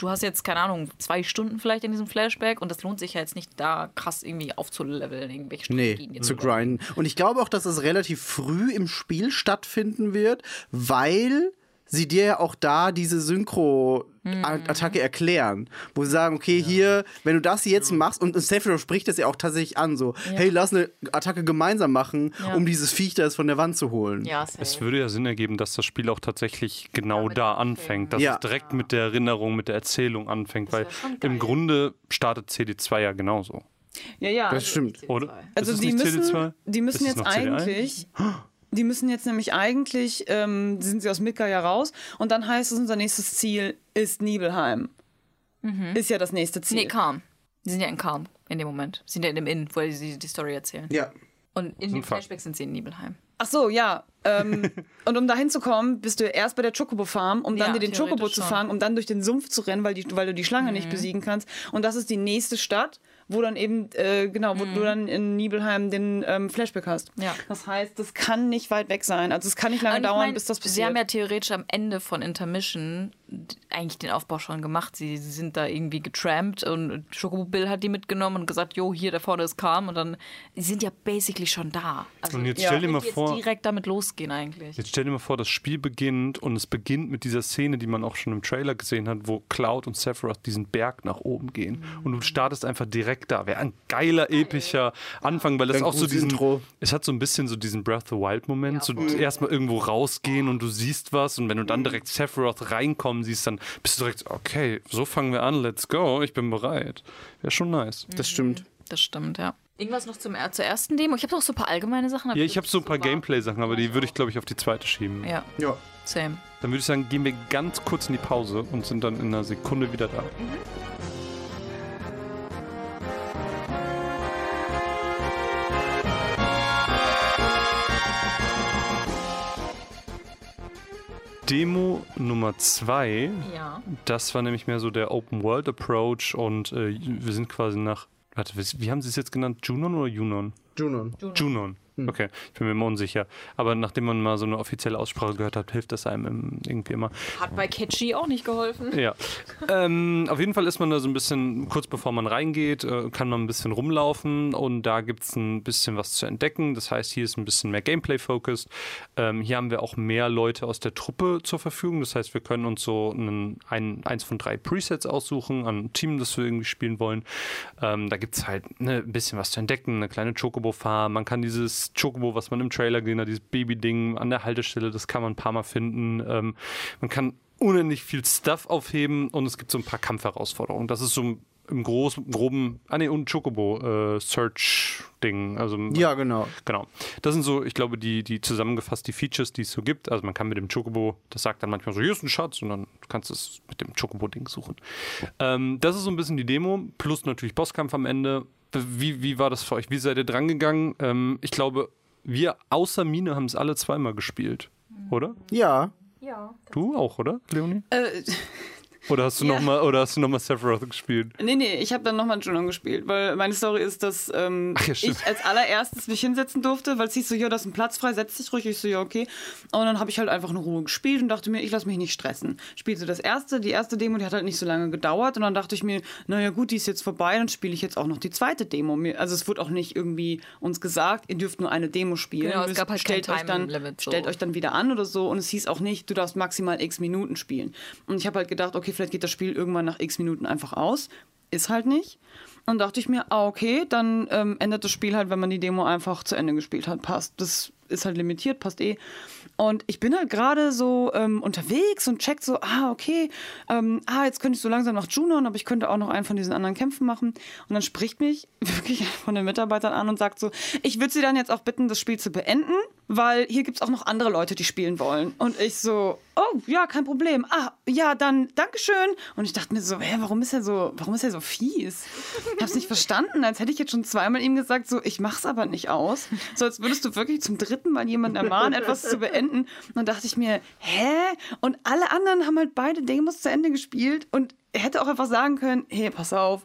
Du hast jetzt, keine Ahnung, zwei Stunden vielleicht in diesem Flashback und das lohnt sich ja jetzt nicht, da krass irgendwie aufzuleveln, irgendwelche Nee, Strategien jetzt zu grinden. Und ich glaube auch, dass es relativ früh im Spiel stattfinden wird, weil sie dir ja auch da diese Synchro-Attacke erklären. Wo sie sagen, okay, hier, wenn du das jetzt machst, und Sephiroth spricht das ja auch tatsächlich an, so, hey, lass eine Attacke gemeinsam machen, Ja. um dieses Viech da jetzt von der Wand zu holen. Ja. Es würde ja Sinn ergeben, dass das Spiel auch tatsächlich genau da anfängt. dass Ja. es direkt mit der Erinnerung, mit der Erzählung anfängt, weil im Grunde startet CD2 ja genauso. Ja, ja. Das stimmt. Oder? Also die müssen, CD2? die müssen jetzt noch CD1? die müssen jetzt nämlich eigentlich, ähm, sind sie aus Midgar ja raus und dann heißt es, unser nächstes Ziel ist Nibelheim. Ist ja das nächste Ziel. Nee, Calm. Die sind ja in Calm in dem Moment. Sie sind ja in dem Inn, wo sie die Story erzählen. Ja. Und in dem. Flashback sind sie in Nibelheim. Ach so, ja. Ähm, und um da hinzukommen, bist du erst bei der Chocobo Farm, um dann Ja, dir den Chocobo zu fangen, um dann durch den Sumpf zu rennen, weil, die, weil du die Schlange Mhm. nicht besiegen kannst. Und das ist die nächste Stadt, wo dann eben, äh, genau, wo du dann in Nibelheim den ähm, Flashback hast. Mhm. Ja. Das heißt, das kann nicht weit weg sein. Also es kann nicht lange ich dauern, mein, bis das passiert. Sie haben ja theoretisch am Ende von Intermission eigentlich den Aufbau schon gemacht. Sie, sie sind da irgendwie getrampt und Chocobo Bill hat die mitgenommen und gesagt, jo, hier, da vorne ist Calm. Und dann, sie sind ja basically schon da. Also, Und jetzt Ja. stell dir mal vor, direkt damit losgehen eigentlich. Jetzt stell dir mal vor, das Spiel beginnt und es beginnt mit dieser Szene, die man auch schon im Trailer gesehen hat, wo Cloud und Sephiroth diesen Berg nach oben gehen. Und du startest einfach direkt da. Wäre ein geiler, epischer Anfang, weil das Ein auch so diesen. Intro. Es hat so ein bisschen so diesen Breath of the Wild-Moment. so erstmal irgendwo rausgehen und du siehst was. Und wenn du dann direkt Sephiroth reinkommen siehst, dann bist du direkt, so, okay, so fangen wir an, let's go, ich bin bereit. Wäre schon nice. Das stimmt. Das stimmt, ja. Irgendwas noch zum, zur ersten Demo? Ich habe noch so ein paar allgemeine Sachen. Ja, ich habe so ein paar. Gameplay-Sachen, aber die würde ich, glaube ich, auf die zweite schieben. Ja, Ja. same. Dann würde ich sagen, gehen wir ganz kurz in die Pause und sind dann in einer Sekunde wieder da. Demo Nummer 2, Ja. das war nämlich mehr so der Open World Approach und äh, wir sind quasi nach. Warte, wie wie haben sie es jetzt genannt? Junon oder Junon? Junon. Junon. Okay, ich bin mir immer unsicher. Aber nachdem man mal so eine offizielle Aussprache gehört hat, hilft das einem irgendwie immer. Hat bei Catchy auch nicht geholfen. Ja. ähm, auf jeden Fall ist man da so ein bisschen, kurz bevor man reingeht, äh, kann man ein bisschen rumlaufen und da gibt es ein bisschen was zu entdecken. Das heißt, hier ist ein bisschen mehr Gameplay-focused. Ähm, hier haben wir auch mehr Leute aus der Truppe zur Verfügung. Das heißt, wir können uns so einen, ein, eins von drei Presets aussuchen an ein Team, das wir irgendwie spielen wollen. Ähm, da gibt es halt ne, ein bisschen was zu entdecken, eine kleine Chocobo-Farm. Man kann dieses Chocobo, was man im Trailer gesehen hat, dieses Baby-Ding an der Haltestelle, das kann man ein paar Mal finden. Ähm, man kann unendlich viel Stuff aufheben und es gibt so ein paar Kampfherausforderungen. Das ist so im großen, groben, ah ne, und Chocobo äh. Also Ja, genau. Genau. Das sind so, ich glaube, die, die zusammengefasst die Features, die es so gibt. Also man kann mit dem Chocobo, das sagt dann manchmal so, hier ist ein Schatz und dann kannst du es mit dem Chocobo-Ding suchen. Ähm, das ist so ein bisschen die Demo, plus natürlich Bosskampf am Ende. Wie, wie war das für euch? Wie seid ihr drangegangen? Ähm, ich glaube, wir außer Mine haben es alle zweimal gespielt, oder? Ja. Ja. Du auch, oder, Leonie? Äh, Oder hast du Ja. noch mal oder hast du noch mal Sephiroth gespielt? Nee, nee, ich habe dann nochmal Junon gespielt, weil meine Story ist, dass ähm, Ach ja, ich als allererstes mich hinsetzen durfte, weil es hieß so, ja, da ist ein Platz frei, setz dich ruhig. Ich so, ja, okay. Und dann habe ich halt einfach in Ruhe gespielt und dachte mir, ich lasse mich nicht stressen. Spielte das erste, die erste Demo, die hat halt nicht so lange gedauert und dann dachte ich mir, naja gut, die ist jetzt vorbei, dann spiele ich jetzt auch noch die zweite Demo. Also es wurde auch nicht irgendwie uns gesagt, ihr dürft nur eine Demo spielen. Genau, es gab halt kein stellt euch dann, Time-Limit, so. stellt euch dann wieder an oder so und es hieß auch nicht, du darfst maximal x Minuten spielen. Und ich habe halt gedacht, okay, vielleicht geht das Spiel irgendwann nach x Minuten einfach aus. Ist halt nicht. Und dachte ich mir, ah, okay, dann ähm, endet das Spiel halt, wenn man die Demo einfach zu Ende gespielt hat. Passt. Das ist halt limitiert, passt eh. Und ich bin halt gerade so ähm, unterwegs und checkt so, ah, okay, ähm, ah, jetzt könnte ich so langsam nach Junon, aber ich könnte auch noch einen von diesen anderen Kämpfen machen. Und dann spricht mich wirklich von den Mitarbeitern an und sagt so, ich würde sie dann jetzt auch bitten, das Spiel zu beenden, weil hier gibt es auch noch andere Leute, die spielen wollen. Und ich so, oh, ja, kein Problem. Ah, ja, dann, Dankeschön. Und ich dachte mir so, hä, warum ist er so, warum ist er so fies? Ich hab's nicht verstanden, als hätte ich jetzt schon zweimal ihm gesagt, so, ich mach's aber nicht aus. So, als würdest du wirklich zum dritten Mal jemanden ermahnen, etwas zu beenden. Und dann dachte ich mir, hä? Und alle anderen haben halt beide Demos zu Ende gespielt und er hätte auch einfach sagen können, hey, pass auf,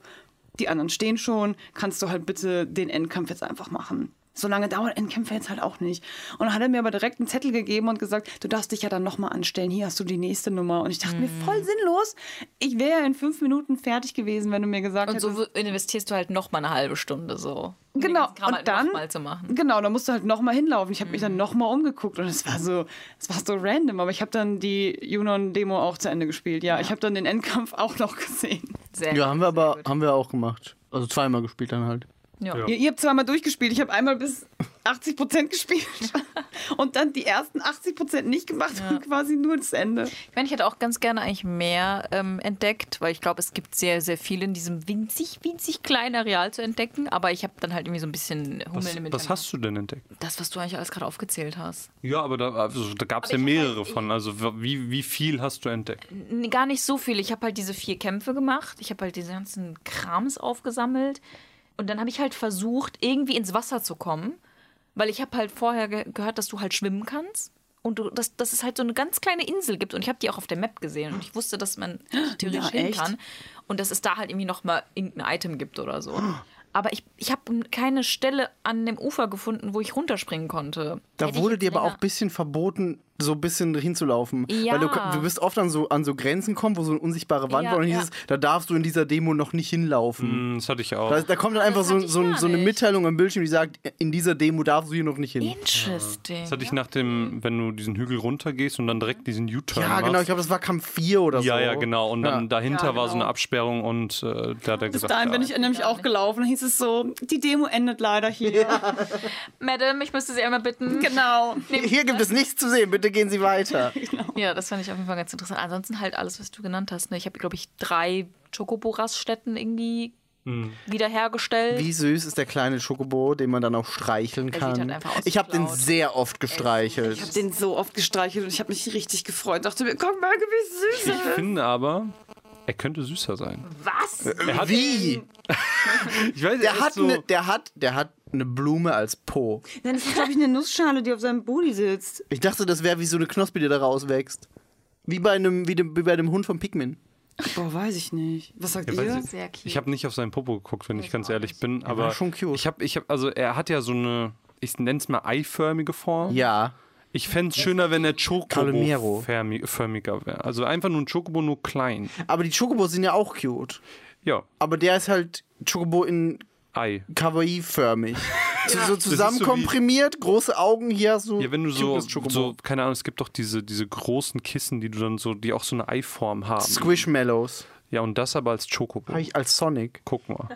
die anderen stehen schon, kannst du halt bitte den Endkampf jetzt einfach machen. So lange dauern Endkämpfe jetzt halt auch nicht. Und dann hat er mir aber direkt einen Zettel gegeben und gesagt, du darfst dich ja dann nochmal anstellen. Hier hast du die nächste Nummer. Und ich dachte mir, voll sinnlos. Ich wäre ja in fünf Minuten fertig gewesen, wenn du mir gesagt Und hättest. so investierst du halt noch mal eine halbe Stunde so. um Genau, ganzen Kram und halt dann, noch mal zu machen. genau, da musst du halt nochmal hinlaufen. Ich habe mich dann nochmal umgeguckt und es war so, es war so random, aber ich habe dann die Junon-Demo auch zu Ende gespielt. Ja, ich habe dann den Endkampf auch noch gesehen. Sehr Ja, haben wir sehr aber gut. haben wir auch gemacht. Also zweimal gespielt dann halt. Ja. Ja. Ihr, ihr habt zweimal durchgespielt, ich habe einmal bis 80 Prozent gespielt und dann die ersten 80 Prozent nicht gemacht und quasi nur das Ende. Ich meine, ich hätte auch ganz gerne eigentlich mehr ähm, entdeckt, weil ich glaube, es gibt sehr, sehr viel in diesem winzig, winzig kleinen Areal zu entdecken. Aber ich habe dann halt irgendwie so ein bisschen Hummeln Was, im was Hintern. hast du denn entdeckt? Das, was du eigentlich alles gerade aufgezählt hast. Ja, aber da, also, da gab es ja mehrere halt- von. Also wie, wie viel hast du entdeckt? Gar nicht so viel. Ich habe halt diese vier Kämpfe gemacht. Ich habe halt diese ganzen Krams aufgesammelt. Und dann habe ich halt versucht, irgendwie ins Wasser zu kommen. Weil ich habe halt vorher ge gehört, dass du halt schwimmen kannst. Und du, dass, dass es halt so eine ganz kleine Insel gibt. Und ich habe die auch auf der Map gesehen. Und ich wusste, dass man theoretisch Ja, hin kann. Und dass es da halt irgendwie noch mal irgendein Item gibt oder so. Aber ich, ich habe keine Stelle an dem Ufer gefunden, wo ich runterspringen konnte. Da Hätte wurde dir aber auch ein bisschen verboten, so ein bisschen hinzulaufen. Ja. Weil du, du bist oft an so, an so Grenzen kommen, wo so eine unsichtbare Wand Ja, war und hieß ja. es, da darfst du in dieser Demo noch nicht hinlaufen. Hm, Das hatte ich auch. Da, da kommt dann einfach so, so, so eine. Mitteilung am Bildschirm, die sagt, in dieser Demo darfst du hier noch nicht hin. Interesting. Das hatte ich nach dem, wenn du diesen Hügel runtergehst und dann direkt diesen U-Turn Ja, machst. genau, ich glaube, das war Kampf 4 oder so. Ja, ja, genau. Und dann Ja. dahinter Ja, war so eine genau. Absperrung und äh, da hat er Bis gesagt, dahin bin ich nämlich auch gelaufen. Dann hieß es so, die Demo endet leider hier. Madam, ich müsste Sie einmal bitten. Genau. Hier gibt es nichts zu sehen, bitte gehen Sie weiter. Ja, das fand ich auf jeden Fall ganz interessant. Ansonsten halt alles, was du genannt hast. Ne? Ich habe, glaube ich, drei Chocobo-Raststätten irgendwie wiederhergestellt. Wie süß ist der kleine Schokobo, den man dann auch streicheln sieht kann. halt ich habe den sehr oft gestreichelt. Ich habe den so oft gestreichelt und ich habe mich richtig gefreut. Dachte mir, guck mal, wie süß Ich er ist. finde aber, er könnte süßer sein. Was? Er hat, Wie? ich weiß, er Der ist hat, so, ne, der, hat, der hat eine Blume als Po. Nein, das ist, glaube ich, eine Nussschale, die auf seinem Booty sitzt. Ich dachte, das wäre wie so eine Knospe, die da rauswächst. Wie bei einem, wie, dem, wie bei dem Hund von Pikmin. Boah, weiß ich nicht. Was sagt Ja, ihr? ich- Sehr cute. Ich habe nicht auf seinen Popo geguckt, wenn ich ganz ehrlich bin, aber war schon cute. ich habe, ich habe, also er hat ja so eine, ich nenne es mal eiförmige Form. Ja. Ich fände es schöner, wenn er Calimero. Chocobo-förmiger wäre. Also einfach nur ein Chocobo, nur klein. Aber die Chocobos sind ja auch cute. Ja, Aber der ist halt Chocobo in Ei. Kawaii-förmig. So, so ist so große Augen hier so. Ja, wenn du so, so, keine Ahnung, es gibt doch diese, diese großen Kissen, die du dann so, die auch so eine Eiform haben. Squishmallows. Ja, und das aber als Chocobo. Habe ich als Sonic. Guck mal.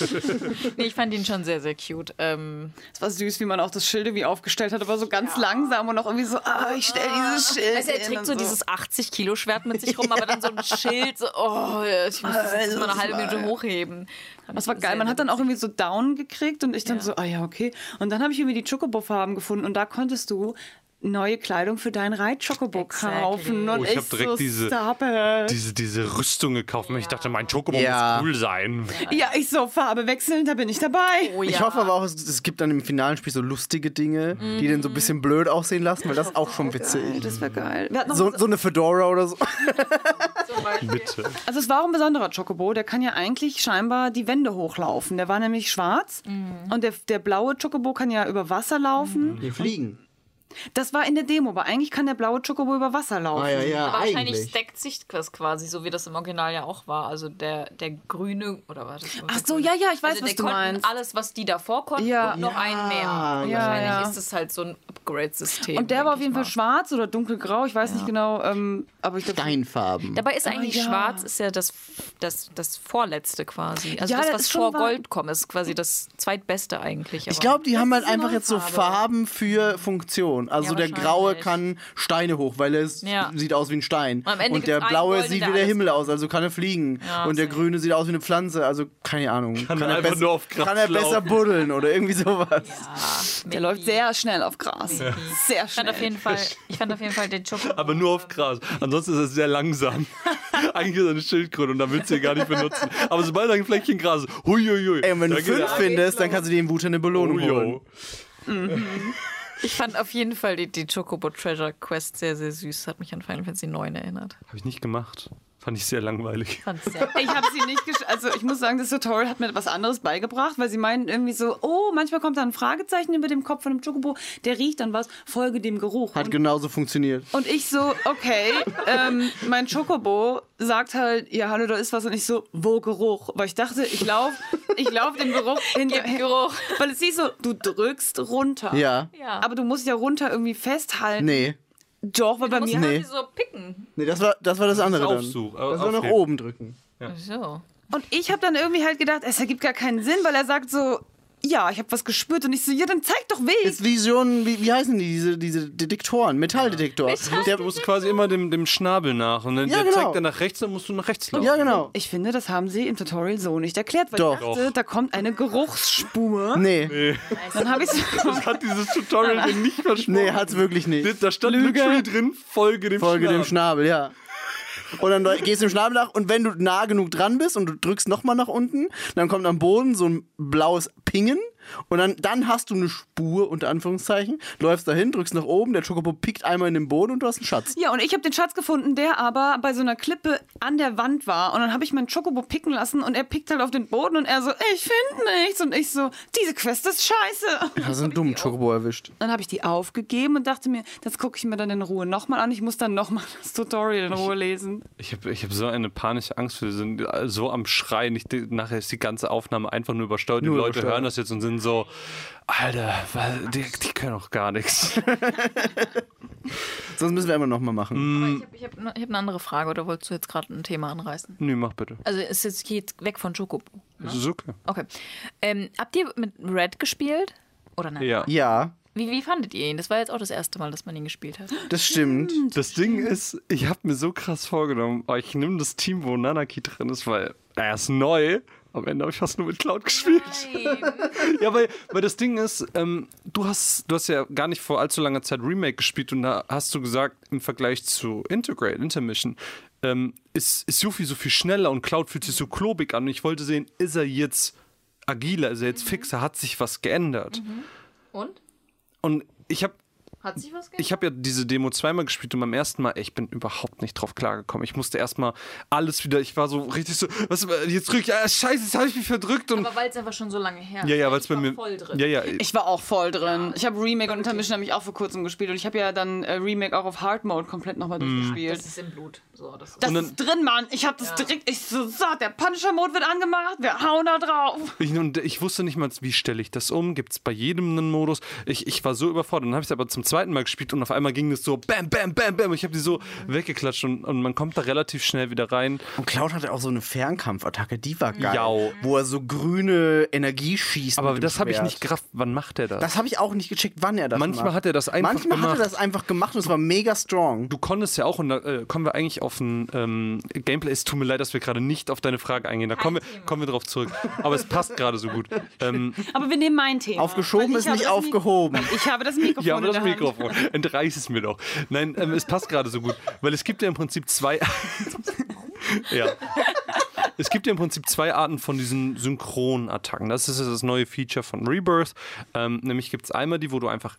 nee, ich fand ihn schon sehr, sehr cute. Ähm, Es war süß, wie man auch das Schild irgendwie aufgestellt hat, aber so ganz langsam und auch irgendwie so, ah, ich stelle dieses Schild. also er trägt und so dieses 80 Kilo Schwert mit sich rum, aber dann so ein Schild, so, oh, ich muss das jetzt mal eine halbe Minute hochheben. Das war geil. Man hat dann auch irgendwie so Down gekriegt und ich dann so, ah ja, okay. Und dann habe ich irgendwie die Chocobo-Farben gefunden und da konntest du neue Kleidung für deinen Reit-Chocobo Exactly. kaufen. Und Oh, ich hab so, direkt diese- stop it. Diese, diese Rüstung gekauft. Ich dachte, mein Chocobo Ja. muss cool sein. Ja, ich so, Farbe wechseln, da bin ich dabei. Oh ja. Ich hoffe aber auch, es, es gibt dann im finalen Spiel so lustige Dinge, die den so ein bisschen blöd aussehen lassen, weil das ist auch schon witzig. Das wäre geil. Wir So, so eine Fedora oder so. Bitte. Also es war auch ein besonderer Chocobo, der kann ja eigentlich scheinbar die Wände hochlaufen. Der war nämlich schwarz und der, der blaue Chocobo kann ja über Wasser laufen. Die fliegen. Das war in der Demo, aber eigentlich kann der blaue Chocobo über Wasser laufen. Ah ja, ja, Aber wahrscheinlich eigentlich. stackt sich das quasi, so wie das im Original ja auch war. Also der, der grüne, oder war das? Ach so, ja, ja, ich weiß, also was du konnten meinst. alles, was die davor konnten, Ja. und noch Ja, einen mehr. Und ja, wahrscheinlich ja. ist es halt so ein Upgrade-System. Und der war auf jeden Fall mal. schwarz oder dunkelgrau, ich weiß nicht genau, ähm, aber ich glaube, Steinfarben. Dabei ist eigentlich ja. schwarz ist ja das, das, das vorletzte quasi. Also Ja, das, das was ist schon vor. Gold kommt, ist quasi das zweitbeste eigentlich. Ich glaube, die haben halt einfach jetzt so Farbe. Farben für Funktion. Also Ja, der Graue kann Steine hoch, weil es Ja. sieht aus wie ein Stein. Und Und der Blaue sieht wie der Himmel aus, also kann er fliegen. Ja, Und der safe. Grüne sieht aus wie eine Pflanze, also keine Ahnung. Kann, er, einfach besser, nur auf Gras kann er besser buddeln oder irgendwie sowas. der läuft sehr schnell auf Gras. Sehr Ich fand schnell. auf jeden Fall, ich fand auf jeden Fall den Choco. Aber nur auf Gras. Ansonsten ist es sehr langsam. Eigentlich ist er eine Schildkröte und dann willst du ihn gar nicht benutzen. Aber sobald er ein Fleckchen Gras ist, huiuiui. Ey, und wenn du da fünf er- findest, dann kannst du dir im Wut eine Belohnung Oh, holen. yo. Ich fand auf jeden Fall die, die Chocobo Treasure Quest sehr, sehr süß. Hat mich an Final Fantasy 9 erinnert. Habe ich nicht gemacht. Fand ich sehr langweilig. Sehr Ich habe sie nicht gesch Also ich muss sagen, das Tutorial hat mir was anderes beigebracht, weil sie meinen irgendwie so, oh, manchmal kommt da ein Fragezeichen über dem Kopf von einem Chocobo, der riecht dann was, folge dem Geruch. Hat Und, genauso funktioniert. und ich so, okay, ähm, mein Chocobo sagt halt, ja, hallo, da ist was. Und ich so, wo Geruch? Weil ich dachte, ich laufe ich lauf dem Geruch hinterher. Geruch. Weil es hieß so, du drückst runter. Ja. Ja. Aber du musst ja runter irgendwie festhalten. Nee. Doch, weil bei mir... Nee. nee. so picken. Nee, das war das, war das andere dann. Aufsuch, Das war nach oben drücken. So. Und ich habe dann irgendwie halt gedacht, es ergibt gar keinen Sinn, weil er sagt so, ja, ich habe was gespürt. Und ich so, ja, dann zeig doch Weg. Ist Vision, wie, wie heißen die, diese, diese Detektoren? Metalldetektor. Der, Du musst quasi immer dem, dem Schnabel nach. Und dann Ja, der genau. zeigt dann nach rechts, dann musst du nach rechts laufen. ja, genau. Ich finde, das haben sie im Tutorial so nicht erklärt, weil Doch. ich dachte, Doch. da kommt eine Geruchsspur. Nee, Dann habe ich Das hat dieses Tutorial dir nicht versprochen. nee, hat's wirklich nicht. Da stand literally drin, folge dem Folge dem Schnabel. Schnabel, ja. Und dann gehst du dem Schnabel nach und wenn du nah genug dran bist und du drückst nochmal nach unten, dann kommt am Boden so ein blaues Pingen und dann, dann hast du eine Spur, unter Anführungszeichen, läufst dahin, drückst nach oben, der Chocobo pickt einmal in den Boden und du hast einen Schatz. ja, und ich habe den Schatz gefunden, der aber bei so einer Klippe an der Wand war. Und dann habe ich meinen Chocobo picken lassen und er pickt halt auf den Boden und er so, ich finde nichts. Und ich so, diese Quest ist scheiße. Du hast einen dummen Chocobo erwischt. Dann habe ich die aufgegeben und dachte mir, das gucke ich mir dann in Ruhe nochmal an. Ich muss dann nochmal das Tutorial in Ruhe lesen. Ich habe ich hab so eine panische Angst. Wir sind so am Schreien. Ich, nachher ist die ganze Aufnahme einfach nur übersteuert. Die Nur Leute übersteuert. hören das jetzt und sind so, Alter, was, die, die können doch gar nichts. Sonst müssen wir immer nochmal machen. Ich habe ich hab, ich hab eine andere Frage, oder wolltest du jetzt gerade ein Thema anreißen? Nö, mach bitte. Also es jetzt geht weg von Chocobo. Das ist okay. Okay. Ähm, habt ihr mit Red gespielt? Oder nein? Ja. Ja, Wie, wie fandet ihr ihn? Das war jetzt auch das erste Mal, dass man ihn gespielt hat. das stimmt. Das Ding ist, ich habe mir so krass vorgenommen, oh, ich nehme das Team, wo Nanaki drin ist, weil er ist neu. Am Ende habe ich fast nur mit Cloud gespielt. Ja, weil, weil das Ding ist, ähm, du, hast, du hast ja gar nicht vor allzu langer Zeit Remake gespielt und da hast du gesagt, im Vergleich zu Integrate, Intermission, ähm, ist, ist Yuffie so viel schneller und Cloud fühlt sich so klobig an. Und ich wollte sehen, ist er jetzt agiler, ist er jetzt fixer, hat sich was geändert? Und? Und ich habe Hat sich was geändert? ich habe ja diese Demo zweimal gespielt und beim ersten Mal, ey, ich bin überhaupt nicht drauf klargekommen. Ich musste erstmal alles wieder, ich war so richtig so, was, jetzt drück ich, ah, scheiße, jetzt habe ich mich verdrückt und. Aber weil es einfach schon so lange her ja, ja, ist. weil es Ich bei war mir. voll drin. Ja, ja. Ich war auch voll drin. Ich habe Remake und Intermission nämlich auch vor kurzem gespielt und ich habe ja dann äh, Remake auch auf Hard Mode komplett nochmal durchgespielt. Das ist im Blut. So, das Das Und dann- ist drin, Mann. Ich habe das direkt. Ich so, so, der Punisher-Mode wird angemacht. Wir hauen da drauf. Ich, und ich wusste nicht mal, wie stelle ich das um? Gibt es bei jedem einen Modus? Ich, ich war so überfordert. Dann habe ich es aber zum zweiten Mal gespielt und auf einmal ging es so bam, bam, bam, bam. Ich habe die so weggeklatscht und, und man kommt da relativ schnell wieder rein. Und Cloud hatte auch so eine Fernkampfattacke, die war geil. Jau. Wo er so grüne Energie schießt. Aber das habe ich nicht gerafft. Wann macht er das? Das habe ich auch nicht gecheckt, wann er das Manchmal macht. hat er das einfach Manchmal gemacht. hat er das einfach gemacht und es war mega strong. Du konntest ja auch, und da äh, kommen wir eigentlich auf ein ähm, Gameplay. Es tut mir leid, dass wir gerade nicht auf deine Frage eingehen. Da kommen wir, kommen wir drauf zurück. Aber es passt gerade so gut. Ähm, Aber wir nehmen mein Thema. Aufgeschoben ist nicht aufgehoben. Ich habe das Mikrofon. ja, aber in das Hand. Mikrofon. Entreiß es mir doch. Nein, ähm, es passt gerade so gut. Weil es gibt ja im Prinzip zwei. ja. Es gibt ja im Prinzip zwei Arten von diesen Synchronattacken. Das ist das neue Feature von Rebirth. Ähm, nämlich gibt es einmal die, wo du einfach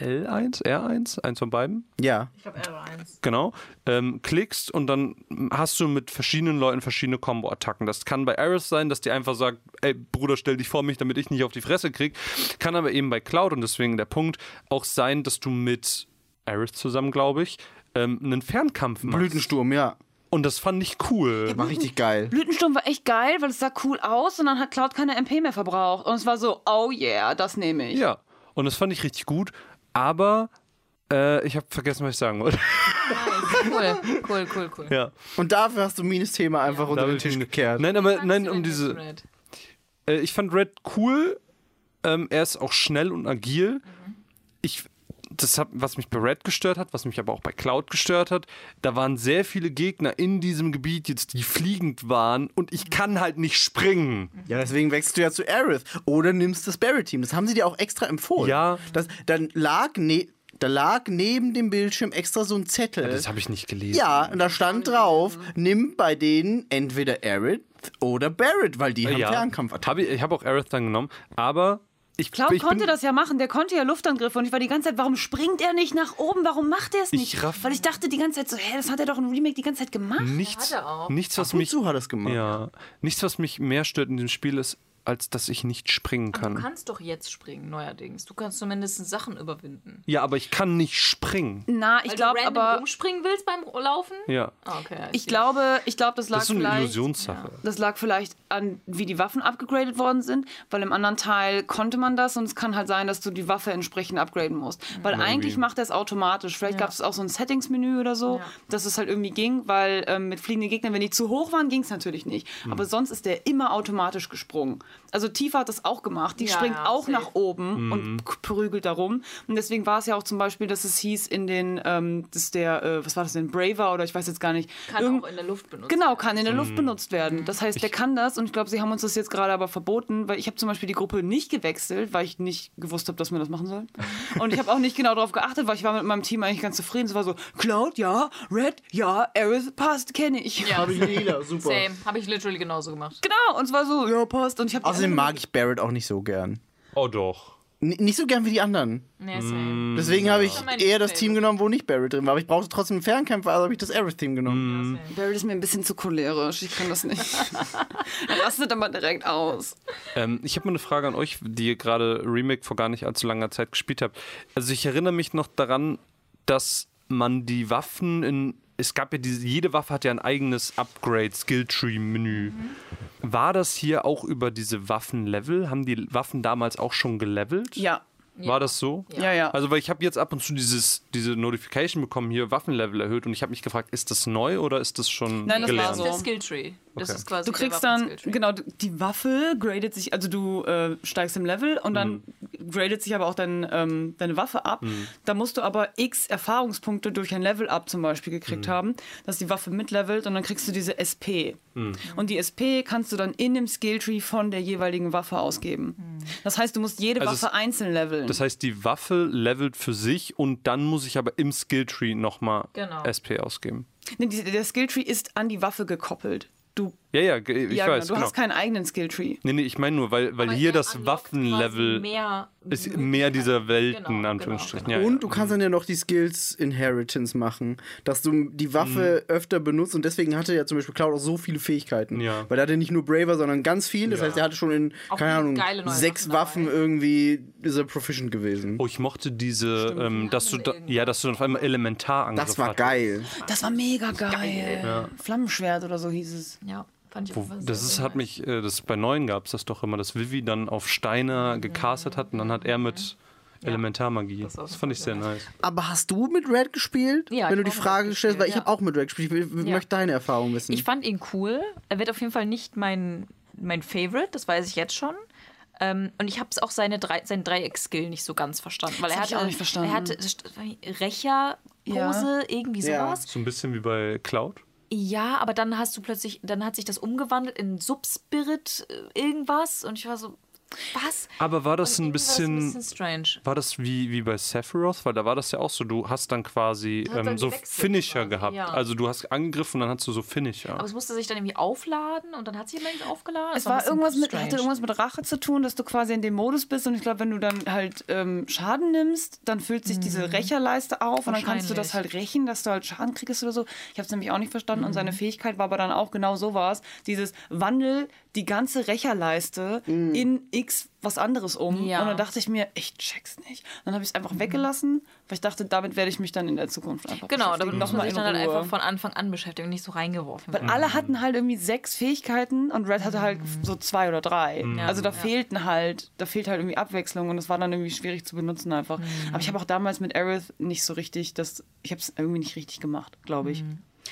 L1, R1, eins von beiden, Ja. Ich glaube, er war eins. genau, ähm, klickst und dann hast du mit verschiedenen Leuten verschiedene Combo-Attacken. Das kann bei Aerith sein, dass die einfach sagt, ey Bruder, stell dich vor mich, damit ich nicht auf die Fresse krieg. Kann aber eben bei Cloud und deswegen der Punkt auch sein, dass du mit Aerith zusammen, glaube ich, ähm, einen Fernkampf machst. Blütensturm, ja. Und das fand ich cool. War richtig geil. Blütensturm war echt geil, weil es sah cool aus und dann hat Cloud keine MP mehr verbraucht. Und es war so, oh yeah, das nehme ich. Ja, und das fand ich richtig gut, aber äh, ich habe vergessen, was ich sagen wollte. Cool, cool, cool, cool. ja. Und dafür hast du Mines Thema einfach unter Da den Tisch gekehrt. Nein, aber nein, um diese. Äh, ich fand Red cool. Ähm, er ist auch schnell und agil. Ich, das hat, was mich bei Red gestört hat, was mich aber auch bei Cloud gestört hat, da waren sehr viele Gegner in diesem Gebiet jetzt, die fliegend waren und ich kann halt nicht springen. Ja, deswegen wechselst du ja zu Aerith. Oder nimmst das Barry-Team. Das haben sie dir auch extra empfohlen. Ja. Das, dann lag, ne, da lag neben dem Bildschirm extra so ein Zettel. Das habe ich nicht gelesen. ja, und da stand drauf, nimm bei denen entweder Aerith oder Barrett, weil die haben ja. Fernkampfattacken. Hab ich ich habe auch Aerith dann genommen, aber ich, ich konnte bin, das ja machen, der konnte ja Luftangriffe und ich war die ganze Zeit, warum springt er nicht nach oben? Warum macht er es nicht? Ich raff- Weil ich dachte die ganze Zeit so, hä, das hat er doch im Remake die ganze Zeit gemacht. nichts, Hat er auch. nichts, was mich, zu hat er es gemacht. ja, nichts, was mich mehr stört in diesem Spiel ist, als dass ich nicht springen Du kann. kannst doch jetzt springen, neuerdings. Du kannst zumindest Sachen überwinden. Ja, aber ich kann nicht springen. Na, ich Weil glaube du aber, rumspringen willst beim Laufen? Ja. Ah, okay. ich glaube, ich glaube, das lag Das ist so eine vielleicht. Illusionssache. Das lag vielleicht an, wie die Waffen abgegradet worden sind, weil im anderen Teil konnte man das und es kann halt sein, dass du die Waffe entsprechend upgraden musst. Weil eigentlich macht er es automatisch. Vielleicht gab es auch so ein Settings-Menü oder so, Ja. dass es halt irgendwie ging, weil ähm, mit fliegenden Gegnern, wenn die zu hoch waren, ging es natürlich nicht. Aber sonst ist der immer automatisch gesprungen. Also Tifa hat das auch gemacht. Die Ja, springt ja, auch safe. nach oben und k- prügelt darum. Und deswegen war es ja auch zum Beispiel, dass es hieß in den, ähm, das der, äh, was war das denn, Braver oder ich weiß jetzt gar nicht. kann Irgend- auch in der Luft benutzen. Genau, kann in der Luft benutzt werden. Das heißt, der kann das und ich glaube, sie haben uns das jetzt gerade aber verboten, weil ich habe zum Beispiel die Gruppe nicht gewechselt, weil ich nicht gewusst habe, dass man das machen soll. Und ich habe auch nicht genau darauf geachtet, weil ich war mit meinem Team eigentlich ganz zufrieden. Es war so, Cloud, ja, Red, ja, Aerith, passt, kenne ich. Ja, Habe ich lila, super. same. Habe ich literally genauso gemacht. Genau, und es war so, ja, passt. Und ich habe Außerdem mag ich Barrett auch nicht so gern. Oh doch. N nicht so gern wie die anderen. Nee, same. Deswegen habe ich eher das. Team genommen, wo nicht Barrett drin war. Aber ich brauchte trotzdem einen Fernkämpfer, also habe ich das Aerith-Team genommen. Barrett ist mir ein bisschen zu cholerisch. Ich kann das nicht. er rastet immer direkt aus. Ähm, ich habe mal eine Frage an euch, die ihr gerade Remake vor gar nicht allzu langer Zeit gespielt habt. Also ich erinnere mich noch daran, dass man die Waffen in. Es gab ja diese, jede Waffe hat ja ein eigenes Upgrade, Skilltree-Menü. War das hier auch über diese Waffenlevel? Haben die Waffen damals auch schon gelevelt? Ja. War das so? Ja, ja. Also, weil ich habe jetzt ab und zu dieses, diese Notification bekommen, hier Waffenlevel erhöht und ich habe mich gefragt, ist das neu oder ist das schon Nein, das war gelernt? Das so. der Skilltree. Das Okay. ist quasi Du kriegst dann, genau, die Waffe gradet sich, also du äh, steigst im Level und dann gradet sich aber auch dein, ähm, deine Waffe ab. Da musst du aber x Erfahrungspunkte durch ein Level-Up zum Beispiel gekriegt haben, dass die Waffe mitlevelt und dann kriegst du diese SP. Und die SP kannst du dann in dem Skilltree von der jeweiligen Waffe ausgeben. Das heißt, du musst jede Also Waffe es- einzeln leveln. Das heißt, die Waffe levelt für sich und dann muss ich aber im Skilltree nochmal Genau. SP ausgeben. Nee, die- der Skilltree ist an die Waffe gekoppelt. Du Ja, ja, ich ja, weiß, du genau. hast keinen eigenen Skilltree. Nee, nee, ich meine nur, weil, weil Aber hier er das Waffenlevel mehr ist mehr dieser Welten, Genau, in Anführungsstrichen. genau, Ja, Und ja. du kannst dann ja noch die Skills Inheritance machen, dass du die Waffe öfter benutzt und deswegen hatte ja zum Beispiel Cloud auch so viele Fähigkeiten. Ja. Weil er hatte nicht nur Braver, sondern ganz viel. Das heißt, er hatte schon in, Auch keine Ahnung, sechs Waffen Waffen dabei. irgendwie ist er proficient gewesen. Oh, ich mochte diese, ähm, dass du da, ja, dass du dann auf einmal Elementarangriff das war geil. Das war mega geil. Flammenschwert oder so hieß es. Ja, fand ich Wo, das ist, hat mich, äh, das bei neuen gab es das doch immer, dass Vivi dann auf Steine gecastet hat und dann hat er mit Elementarmagie. Das, war fand ich sehr nice. Aber hast du mit Red gespielt? Ja, Wenn du die Frage stellst, weil ich habe auch mit Red gespielt. Ich Ja. möchte deine Erfahrung wissen. Ich fand ihn cool. Er wird auf jeden Fall nicht mein, mein Favorite, das weiß ich jetzt schon. Ähm, und ich habe auch seine drei, sein Dreieck-Skill nicht so ganz verstanden. Weil Das er ich hatte, auch nicht verstanden. Er hatte Rächer-Pose, irgendwie Ja. sowas. So ein bisschen wie bei Cloud. Ja, aber dann hast du plötzlich, dann hat sich das umgewandelt in Subspirit äh, irgendwas. Und ich war so, was? Aber war das ein war das bisschen, ein bisschen strange. war das wie, wie bei Sephiroth? Weil da war das ja auch so, du hast dann quasi ähm, dann so Finisher quasi, gehabt. ja. Also du hast angegriffen und dann hast du so Finisher. Aber es musste sich dann irgendwie aufladen und dann hat sich nicht aufgeladen. Es war bisschen irgendwas mit, hatte irgendwas mit Rache zu tun, dass du quasi in dem Modus bist und ich glaube, wenn du dann halt ähm, Schaden nimmst, dann füllt sich diese Rächerleiste auf und dann kannst du das halt rächen, dass du halt Schaden kriegst oder so. Ich habe es nämlich auch nicht verstanden und seine Fähigkeit war aber dann auch genau sowas, dieses Wandel die ganze Rächerleiste in X was anderes um Ja. und dann dachte ich mir, ich check's nicht. Dann habe ich es einfach weggelassen, weil ich dachte, damit werde ich mich dann in der Zukunft einfach Genau, damit muss man Nochmal sich dann halt einfach von Anfang an beschäftigen und nicht so reingeworfen Weil werden. alle hatten halt irgendwie sechs Fähigkeiten und Red hatte halt so zwei oder drei. Also da fehlten halt, da fehlt halt irgendwie Abwechslung und es war dann irgendwie schwierig zu benutzen einfach. Aber ich habe auch damals mit Aerith nicht so richtig, das, ich habe es irgendwie nicht richtig gemacht, glaube ich.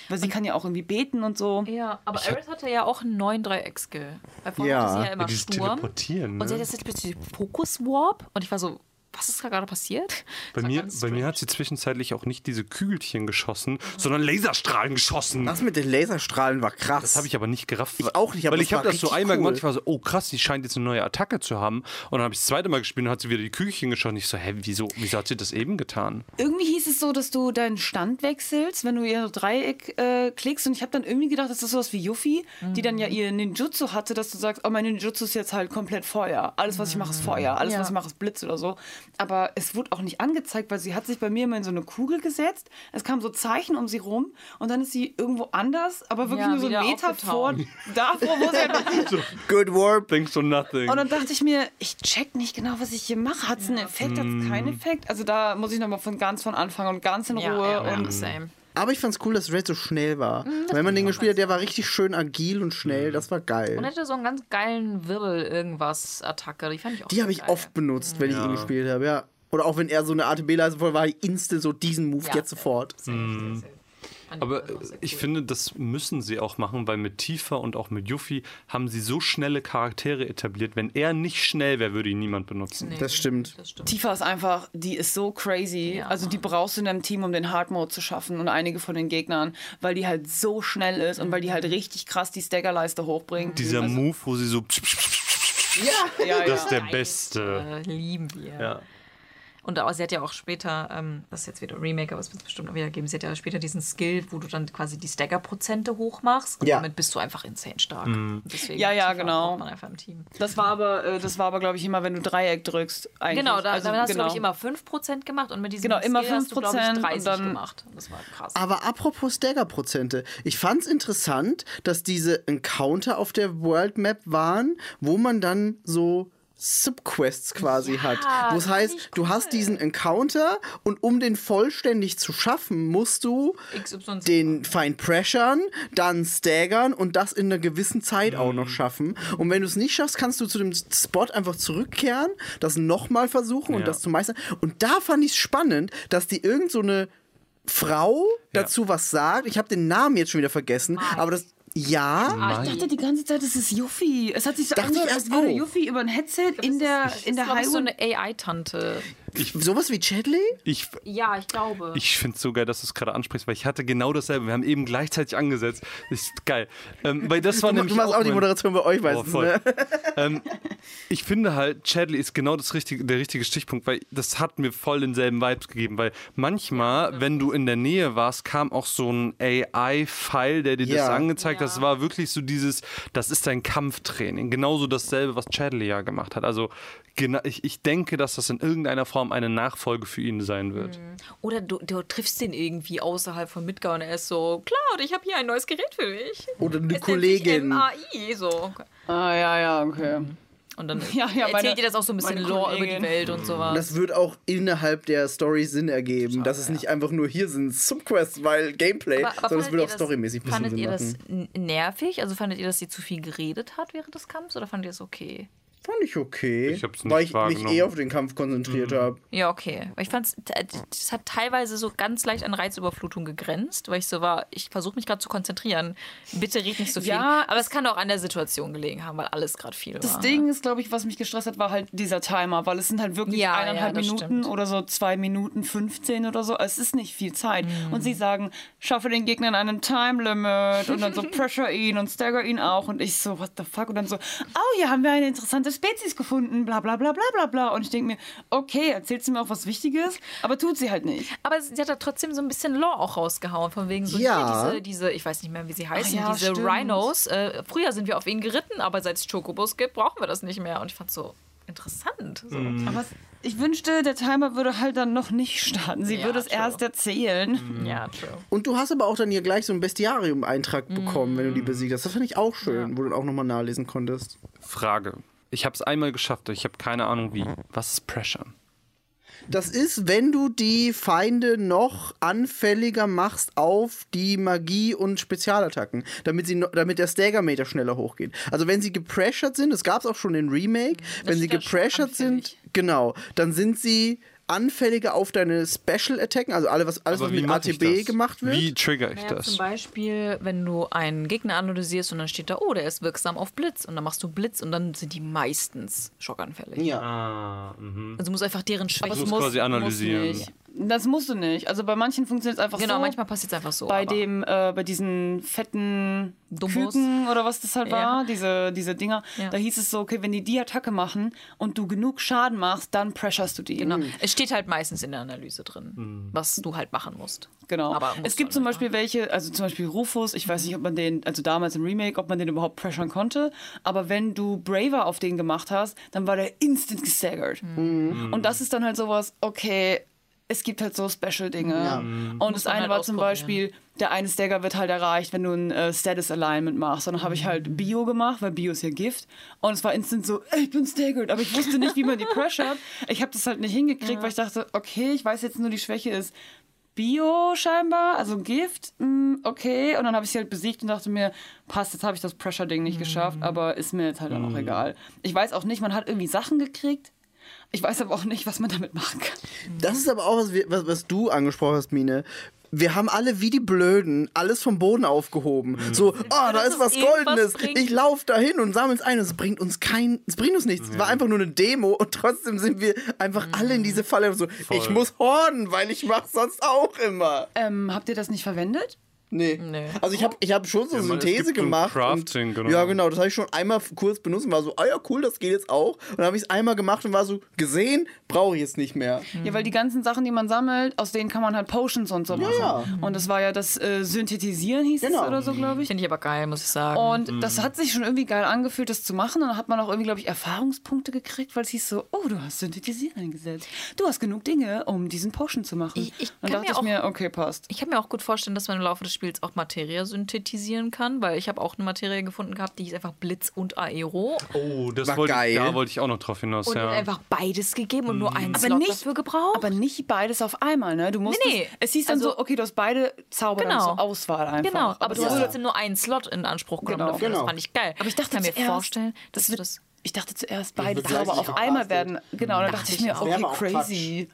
Weil sie kann ja auch irgendwie beten und so. Ja, aber Aerith hatte ja auch einen neuen Dreieck-Skill. Weil vorher Ja. hatte sie ja immer Sturm. Teleportieren. Und sie hat Ne? jetzt plötzlich Focus Warp. Und ich war so, was ist da gerade passiert? Bei mir, bei mir hat sie zwischenzeitlich auch nicht diese Kügelchen geschossen, sondern Laserstrahlen geschossen. das mit den Laserstrahlen war krass. Das habe ich aber nicht gerafft. Ich auch nicht, aber Weil ich habe das so einmal cool. gemacht, ich war so, oh krass, die scheint jetzt eine neue Attacke zu haben. Und dann habe ich das zweite Mal gespielt und hat sie wieder die Kügelchen geschossen. Ich so, hä, wieso, wieso hat sie das eben getan? Irgendwie hieß es so, dass du deinen Stand wechselst, wenn du ihr Dreieck äh, klickst. Und ich habe dann irgendwie gedacht, das ist sowas wie Yuffie, die dann ja ihr Ninjutsu hatte, dass du sagst, oh, mein Ninjutsu ist jetzt halt komplett Feuer. Alles, was ich mache, ist Feuer. Alles, Ja. was ich mache, ist Blitz oder so. Aber es wurde auch nicht angezeigt, weil sie hat sich bei mir immer in so eine Kugel gesetzt. Es kamen so Zeichen um sie rum und dann ist sie irgendwo anders, aber wirklich Ja, nur so einen Meter vor, davor, wo sie halt Good Warp. Thanks for nothing. und dann dachte ich mir, ich check nicht genau, was ich hier mache. Hat es einen Effekt, hat es keinen Effekt? Also da muss ich nochmal von ganz von Anfang und ganz in Ja, Ruhe. ja, und ja, same. Aber ich fand's cool, dass Red so schnell war. Mhm, Wenn man den gespielt hat, der war richtig schön agil und schnell. Das war Und geil. er hatte so einen ganz geilen Wirbel-Irgendwas-Attacke. Die fand ich auch Die habe ich geil. oft benutzt, wenn ich Ja. ihn gespielt habe, ja. Oder auch wenn er so eine ATB-Leiste voll war, ich instant so diesen Move Ja, jetzt sofort. Safe, safe. Fand Aber äh, ich cool. finde, das müssen sie auch machen, weil mit Tifa und auch mit Yuffie haben sie so schnelle Charaktere etabliert. Wenn er nicht schnell wäre, würde ihn niemand benutzen. Nee, Das stimmt. Das stimmt. Tifa ist einfach, die ist so crazy. Ja. Also die brauchst du in deinem Team, um den Hard Mode zu schaffen und einige von den Gegnern, weil die halt so schnell ist und weil die halt richtig krass die Staggerleiste hochbringt. Dieser also, Move, wo sie so. ja, ja, Das ist der beste. Äh, lieben wir. Ja. Und auch, sie hat ja auch später, ähm, das ist jetzt wieder Remake, aber es wird es bestimmt auch wieder geben, sie hat ja später diesen Skill, wo du dann quasi die Stagger-Prozente hochmachst. Und Ja. damit bist du einfach insane stark. Deswegen Ja, ja, genau. braucht man einfach im Team. Das war aber, äh, das war aber, glaube ich, immer, wenn du Dreieck drückst. Eigentlich. Genau, da, also, dann hast genau. du, glaube ich, immer 5% gemacht und mit diesem Genau, immer Skill hast du, glaube 5% ich, und 30 dann- gemacht. Das war krass. Aber apropos Stagger-Prozente. Ich fand's interessant, dass diese Encounter auf der World Map waren, wo man dann so Subquests quasi Ja, hat. Wo es das heißt, ich du hast diesen Encounter und um den vollständig zu schaffen, musst du XY. den Feind pressuren, dann staggern und das in einer gewissen Zeit auch noch schaffen. Und wenn du es nicht schaffst, kannst du zu dem Spot einfach zurückkehren, das nochmal versuchen und Ja. das zu meistern. Und da fand ich es spannend, dass die irgend so eine Frau Ja. dazu was sagt. Ich habe den Namen jetzt schon wieder vergessen, aber das ja. Ah, ich dachte die ganze Zeit, das ist Yuffie. Es hat sich so Dachte angehört, erst als würde. Yuffie über ein Headset in der, in der das ist so Highway. eine AI-Tante. Ich, Sowas wie Chadley? ich, Ja, ich glaube. ich finde es so geil, dass du es gerade ansprichst, weil ich hatte genau dasselbe. Wir haben eben gleichzeitig angesetzt. Das ist geil. Ähm, weil das war Du, nämlich du machst auch die Moderation bei euch, weißt Oh, du, ne? ähm, ich finde halt, Chadley ist genau das richtige, der richtige Stichpunkt, weil das hat mir voll denselben Vibes gegeben, weil manchmal, wenn du in der Nähe warst, kam auch so ein AI-File, der dir das Ja. angezeigt hat. Das war wirklich so dieses, das ist dein Kampftraining. Genauso dasselbe, was Chadley ja gemacht hat. Also ich, ich denke, dass das in irgendeiner Form eine Nachfolge für ihn sein wird. Oder du, du triffst den irgendwie außerhalb von Midgar und er ist so, Cloud, ich habe hier ein neues Gerät für dich. Oder eine Es Kollegin. MAI, so. Ah, ja, ja, okay. Und dann Ja, ja, erzählt meine- dir das auch so ein bisschen Lore über die. Welt und sowas. Das wird auch innerhalb der Story Sinn ergeben, dass es nicht einfach nur hier sind Subquests, weil Gameplay, Aber- aber sondern es fandet wird ihr auch storymäßig ein bisschen Fandet Sinn ihr machen. das nervig? Also fandet ihr, dass sie zu viel geredet hat während des Kampfs oder fandet ihr es okay? Fand ich okay, Ich hab's nicht weil ich mich eh auf den Kampf konzentriert habe. Ja, okay. Weil Ich fand es hat teilweise so ganz leicht an Reizüberflutung gegrenzt, weil ich so war, ich versuche mich gerade zu konzentrieren. Bitte red nicht so viel. Ja, Aber es kann auch an der Situation gelegen haben, weil alles gerade viel Das war. Ding ist, glaube ich, was mich gestresst hat, war halt dieser Timer, weil es sind halt wirklich Ja, eineinhalb ja, das Minuten stimmt. oder so zwei Minuten 15 oder so. Es ist nicht viel Zeit. Und sie sagen, schaffe den Gegner in einem Time Limit und dann so pressure ihn und stagger ihn auch. Und ich so, what the fuck? Und dann so, oh, hier haben wir eine interessante Spezies gefunden, bla bla bla bla bla bla. Und ich denke mir, okay, erzählt sie mir auch was Wichtiges, aber tut sie halt nicht. Aber sie hat da trotzdem so ein bisschen Lore auch rausgehauen, von wegen so Ja. hier diese, diese, ich weiß nicht mehr, wie sie heißen, ja, diese stimmt. Rhinos. Äh, früher sind wir auf ihnen geritten, aber seit es Chocobos gibt, brauchen wir das nicht mehr. Und ich fand so interessant. So. Aber es- ich wünschte, der Timer würde halt dann noch nicht starten. Sie Ja, würde es true. erst erzählen. Ja, true. Und du hast aber auch dann hier gleich so einen Bestiarium-Eintrag bekommen, wenn du Mm. die besiegt hast. Das fand ich auch schön, wo du dann auch nochmal nachlesen konntest. Frage. Ich habe es einmal geschafft, ich habe keine Ahnung wie. Was ist Pressure? Das ist, wenn du die Feinde noch anfälliger machst auf die Magie und Spezialattacken, damit, sie damit der Stagger-Meter schneller hochgeht. Also wenn sie gepressured sind, das gab es auch schon in Remake, wenn sie steht da schon gepressured sind, genau, dann sind sie anfälliger auf deine Special-Attacken, also alle, was, alles, was mit ATB gemacht wird. Wie trigger ich Ja, das? zum Beispiel, wenn du einen Gegner analysierst und dann steht da, oh, der ist wirksam auf Blitz. Und dann machst du Blitz und dann sind die meistens schockanfällig. Ja. Ah, mhm. Also du musst einfach deren Schwächen. muss quasi analysieren. Muss. Das musst du nicht. Also bei manchen funktioniert es einfach Genau, so. manchmal passiert es einfach so. bei dem, äh, bei diesen fetten Dumbos. Küken oder was das halt Ja. war, diese, diese Dinger, Ja. da hieß es so, okay, wenn die die Attacke machen und du genug Schaden machst, dann pressurst du die. Genau. Es steht halt meistens in der Analyse drin, was du halt machen musst. Genau. Aber musst es gibt zum nicht Beispiel welche, also zum Beispiel Rufus, ich weiß nicht, ob man den, also damals im Remake, ob man den überhaupt pressuren konnte, aber wenn du Braver auf den gemacht hast, dann war der instant gestaggert. Mhm. Und das ist dann halt sowas, okay, es gibt halt so Special-Dinge. Ja. Und Muss das eine halt war zum. Beispiel, der eine Stagger wird halt erreicht, wenn du ein äh, Status Alignment machst. Und dann habe ich Mhm. halt Bio gemacht, weil Bio ist ja Gift. Und es war instant so, ey, ich bin staggered. Aber ich wusste nicht, wie man die pressured. Ich habe das halt nicht hingekriegt, weil ich dachte, okay, ich weiß jetzt nur, die Schwäche ist Bio scheinbar, also Gift, mm, okay. Und dann habe ich sie halt besiegt und dachte mir, passt, jetzt habe ich das Pressure-Ding nicht geschafft, aber ist mir jetzt halt dann auch egal. Ich weiß auch nicht, man hat irgendwie Sachen gekriegt. Ich weiß aber auch nicht, was man damit machen kann. Das ist aber auch was, wir- was, was du angesprochen hast, Mine. Wir haben alle wie die Blöden alles vom Boden aufgehoben. So, oh, da ist was Goldenes. bringt. Ich laufe dahin und sammle es ein. Es bringt uns kein, es bringt uns nichts. Es war einfach nur eine Demo und trotzdem sind wir einfach alle in diese Falle. So, ich muss horden, weil ich mach sonst auch immer. Ähm, habt ihr das nicht verwendet? Nee. Nee. Also ich habe ich hab schon so Ja, man, es Synthese gemacht. Crafting, und, genau. Ja, genau. Das habe ich schon einmal kurz benutzt und war so, ah ja, cool, das geht jetzt auch. Und dann habe ich es einmal gemacht und war so, gesehen, brauche ich jetzt nicht mehr. Ja, weil die ganzen Sachen, die man sammelt, aus denen kann man halt Potions und so machen. ja. Und das war ja das äh, Synthetisieren, hieß Genau. es oder so, glaube ich. Finde ich aber geil, muss ich sagen. Und das hat sich schon irgendwie geil angefühlt, das zu machen. Und dann hat man auch irgendwie, glaube ich, Erfahrungspunkte gekriegt, weil es hieß so, oh, du hast Synthetisieren eingesetzt. Du hast genug Dinge, um diesen Potion zu machen. Ich- ich dann kann dachte mir ich mir, okay, passt. Ich kann mir auch gut vorstellen, dass man im Laufe des Spiels auch Materie synthetisieren kann, weil ich habe auch eine Materie gefunden gehabt, die ist einfach Blitz und Aero. Oh, das War wollte geil. ich, da wollte ich auch noch drauf hinaus. Und ja. einfach beides gegeben und nur einen Aber Slot nicht- dafür gebraucht. Aber nicht beides auf einmal, ne? Du musst Nee, nee. Es hieß dann Also- so, okay, du hast beide Zauber Genau. zur Auswahl einfach. genau, aber du das hast trotzdem nur einen Slot in Anspruch genommen Genau. dafür. Genau. Das fand ich geil. Aber ich dachte kann mir zuerst, vorstellen, dass du wird- das. Ich dachte zuerst, beide Zauber auf einmal werden. Genau, dann dachte ich mir, ich auch. okay, aber crazy.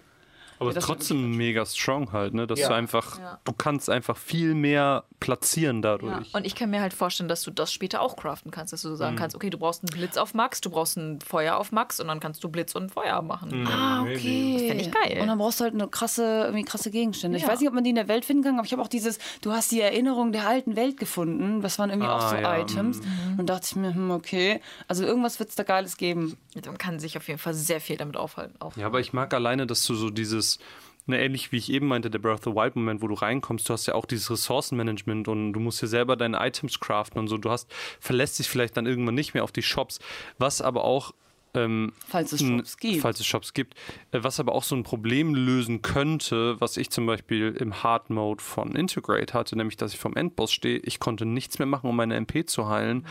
Aber Ja, trotzdem mega strong halt, ne? Dass Ja. du einfach, Ja. du kannst einfach viel mehr platzieren Ja. dadurch. Und ich kann mir halt vorstellen, dass du das später auch craften kannst, dass du sagen kannst, okay, du brauchst einen Blitz auf Max, du brauchst ein Feuer auf Max und dann kannst du Blitz und Feuer machen. Ah, okay. Das fänd ich geil. Und dann brauchst du halt eine krasse, irgendwie krasse Gegenstände. Ich Ja. weiß nicht, ob man die in der Welt finden kann, aber ich habe auch dieses, du hast die Erinnerung der alten Welt gefunden. Das waren irgendwie Ah, auch so ja. Items. Und dachte ich mir, hm, okay, also irgendwas wird es da Geiles geben. Man kann sich auf jeden Fall sehr viel damit aufhalten. Auf. Ja, aber ich mag alleine, dass du so dieses, ne, ähnlich wie ich eben meinte, der Breath of the Wild Moment, wo du reinkommst, du hast ja auch dieses Ressourcenmanagement und du musst ja selber deine Items craften und so. Du hast, verlässt dich vielleicht dann irgendwann nicht mehr auf die Shops, was aber auch ähm, Falls es Shops gibt. Falls es Shops gibt. Äh, Was aber auch so ein Problem lösen könnte, was ich zum Beispiel im Hard Mode von Integrate hatte, nämlich dass ich vom Endboss stehe. Ich konnte nichts mehr machen, um meine MP zu heilen.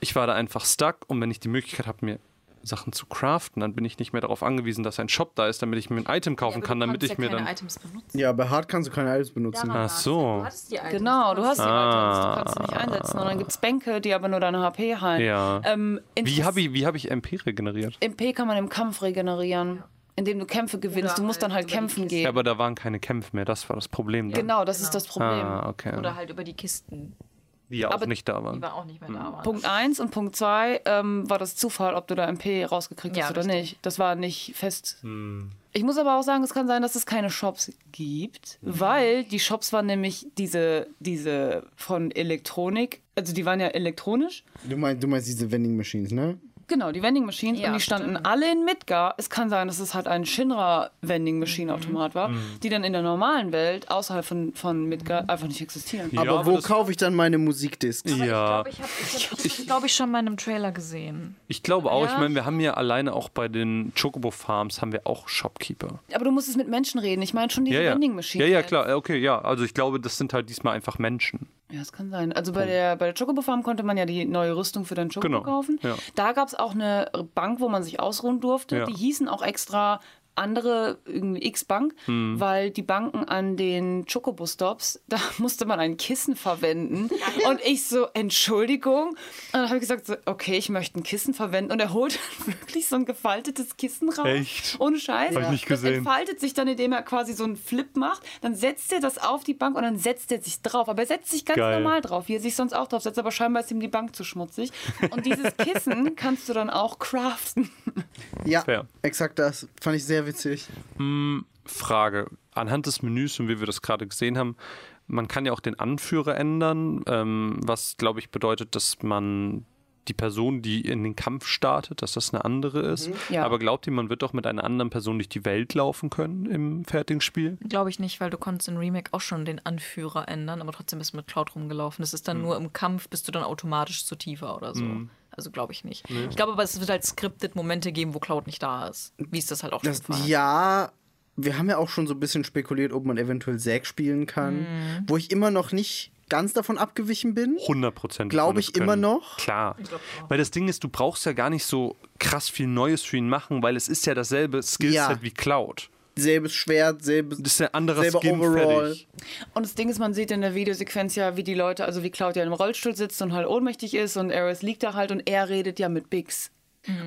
Ich war da einfach stuck und wenn ich die Möglichkeit habe, mir Sachen zu craften, dann bin ich nicht mehr darauf angewiesen, dass ein Shop da ist, damit ich mir ein Item kaufen kann, damit ich mir dann. Items benutzen. Ja, bei Hard kannst du keine Items benutzen. Ach so. Genau, du hast die Ah. Items, du kannst sie nicht einsetzen. Und dann gibt es Bänke, die aber nur deine HP heilen. Ja. Ähm, Wie habe ich, wie hab ich MP regeneriert? MP kann man im Kampf regenerieren, indem du Kämpfe gewinnst. Du musst dann halt die kämpfen gehen. Ja, aber da waren keine Kämpfe mehr, das war das Problem. Dann. Genau, das ist das Problem. Ah, okay. Oder halt über die Kisten, die ja auch aber nicht da die waren. waren auch nicht mehr da. Waren. Punkt 1 und Punkt 2 ähm, war das Zufall, ob du da MP rausgekriegt Ja, hast oder richtig. nicht. Das war nicht fest. Hm. Ich muss aber auch sagen, es kann sein, dass es keine Shops gibt, Mhm. weil die Shops waren nämlich diese, diese von Elektronik, also die waren ja elektronisch. Du meinst, du meinst diese Vending Machines, ne? Genau, die Vending Machines Ja, und die standen stimmt. alle in Midgar. Es kann sein, dass es halt ein Shinra Vending Machine Automat war, Mhm. die dann in der normalen Welt außerhalb von, von Midgar einfach nicht existieren. Ja, aber wo kaufe ich dann meine Musikdiscs? Ja, Ich habe, ich hab, ich, glaube ich, schon mal in einem Trailer gesehen. ich glaube auch. Ich Ja. meine, wir haben ja alleine auch bei den Chocobo Farms haben wir auch Shopkeeper. Aber du musst es mit Menschen reden. Ich meine schon diese Ja, ja. Vending Ja, Machines. ja, jetzt. klar. Okay, ja. Also ich glaube, das sind halt diesmal einfach Menschen. Ja, das kann sein. Also bei der, bei der Chocobo Farm konnte man ja die neue Rüstung für den Chocobo Genau, kaufen. ja. Da gab es auch eine Bank, wo man sich ausruhen durfte. Ja. Die hießen auch extra andere irgendwie X-Bank, Hm. weil die Banken an den Chocobo-Stops, da musste man ein Kissen verwenden. Und ich so, Entschuldigung. Und dann habe ich gesagt, so, okay, ich möchte ein Kissen verwenden. Und er holt wirklich so ein gefaltetes Kissen raus. Echt? Ohne Scheiß. Hab ich nicht Das gesehen. entfaltet sich dann, indem er quasi so einen Flip macht. Dann setzt er das auf die Bank und dann setzt er sich drauf. Aber er setzt sich ganz Geil. normal drauf, wie er sich sonst auch drauf setzt. Aber scheinbar ist ihm die Bank zu schmutzig. Und dieses Kissen kannst du dann auch craften. Ja, Fair. exakt das. Fand ich sehr witzig. Frage. Anhand des Menüs und wie wir das gerade gesehen haben, man kann ja auch den Anführer ändern, ähm, was, glaube ich, bedeutet, dass man die Person, die in den Kampf startet, dass das eine andere ist. Ja. Aber glaubt ihr, man wird doch mit einer anderen Person durch die Welt laufen können im fertigen Spiel? Glaube ich nicht, weil du konntest in Remake auch schon den Anführer ändern, aber trotzdem bist du mit Cloud rumgelaufen. Das ist dann nur im Kampf, bist du dann automatisch zu tiefer oder so. Also glaube ich nicht. Ich glaube aber, es wird halt scripted Momente geben, wo Cloud nicht da ist. Wie ist das halt auch Das, schon war. ja, wir haben ja auch schon so ein bisschen spekuliert, ob man eventuell Zack spielen kann. Wo ich immer noch nicht ganz davon abgewichen bin. 100 Prozent. Glaube ich immer noch. Klar. Weil das Ding ist, du brauchst ja gar nicht so krass viel Neues für ihn machen, weil es ist ja dasselbe Skillset Ja. wie Cloud. Selbes Schwert, selbes. Das ist ja ein anderer Skin Overall. fertig. Und das Ding ist, man sieht in der Videosequenz ja, wie die Leute, also wie Cloud ja im Rollstuhl sitzt und halt ohnmächtig ist und Eris liegt da halt und er redet ja mit Biggs.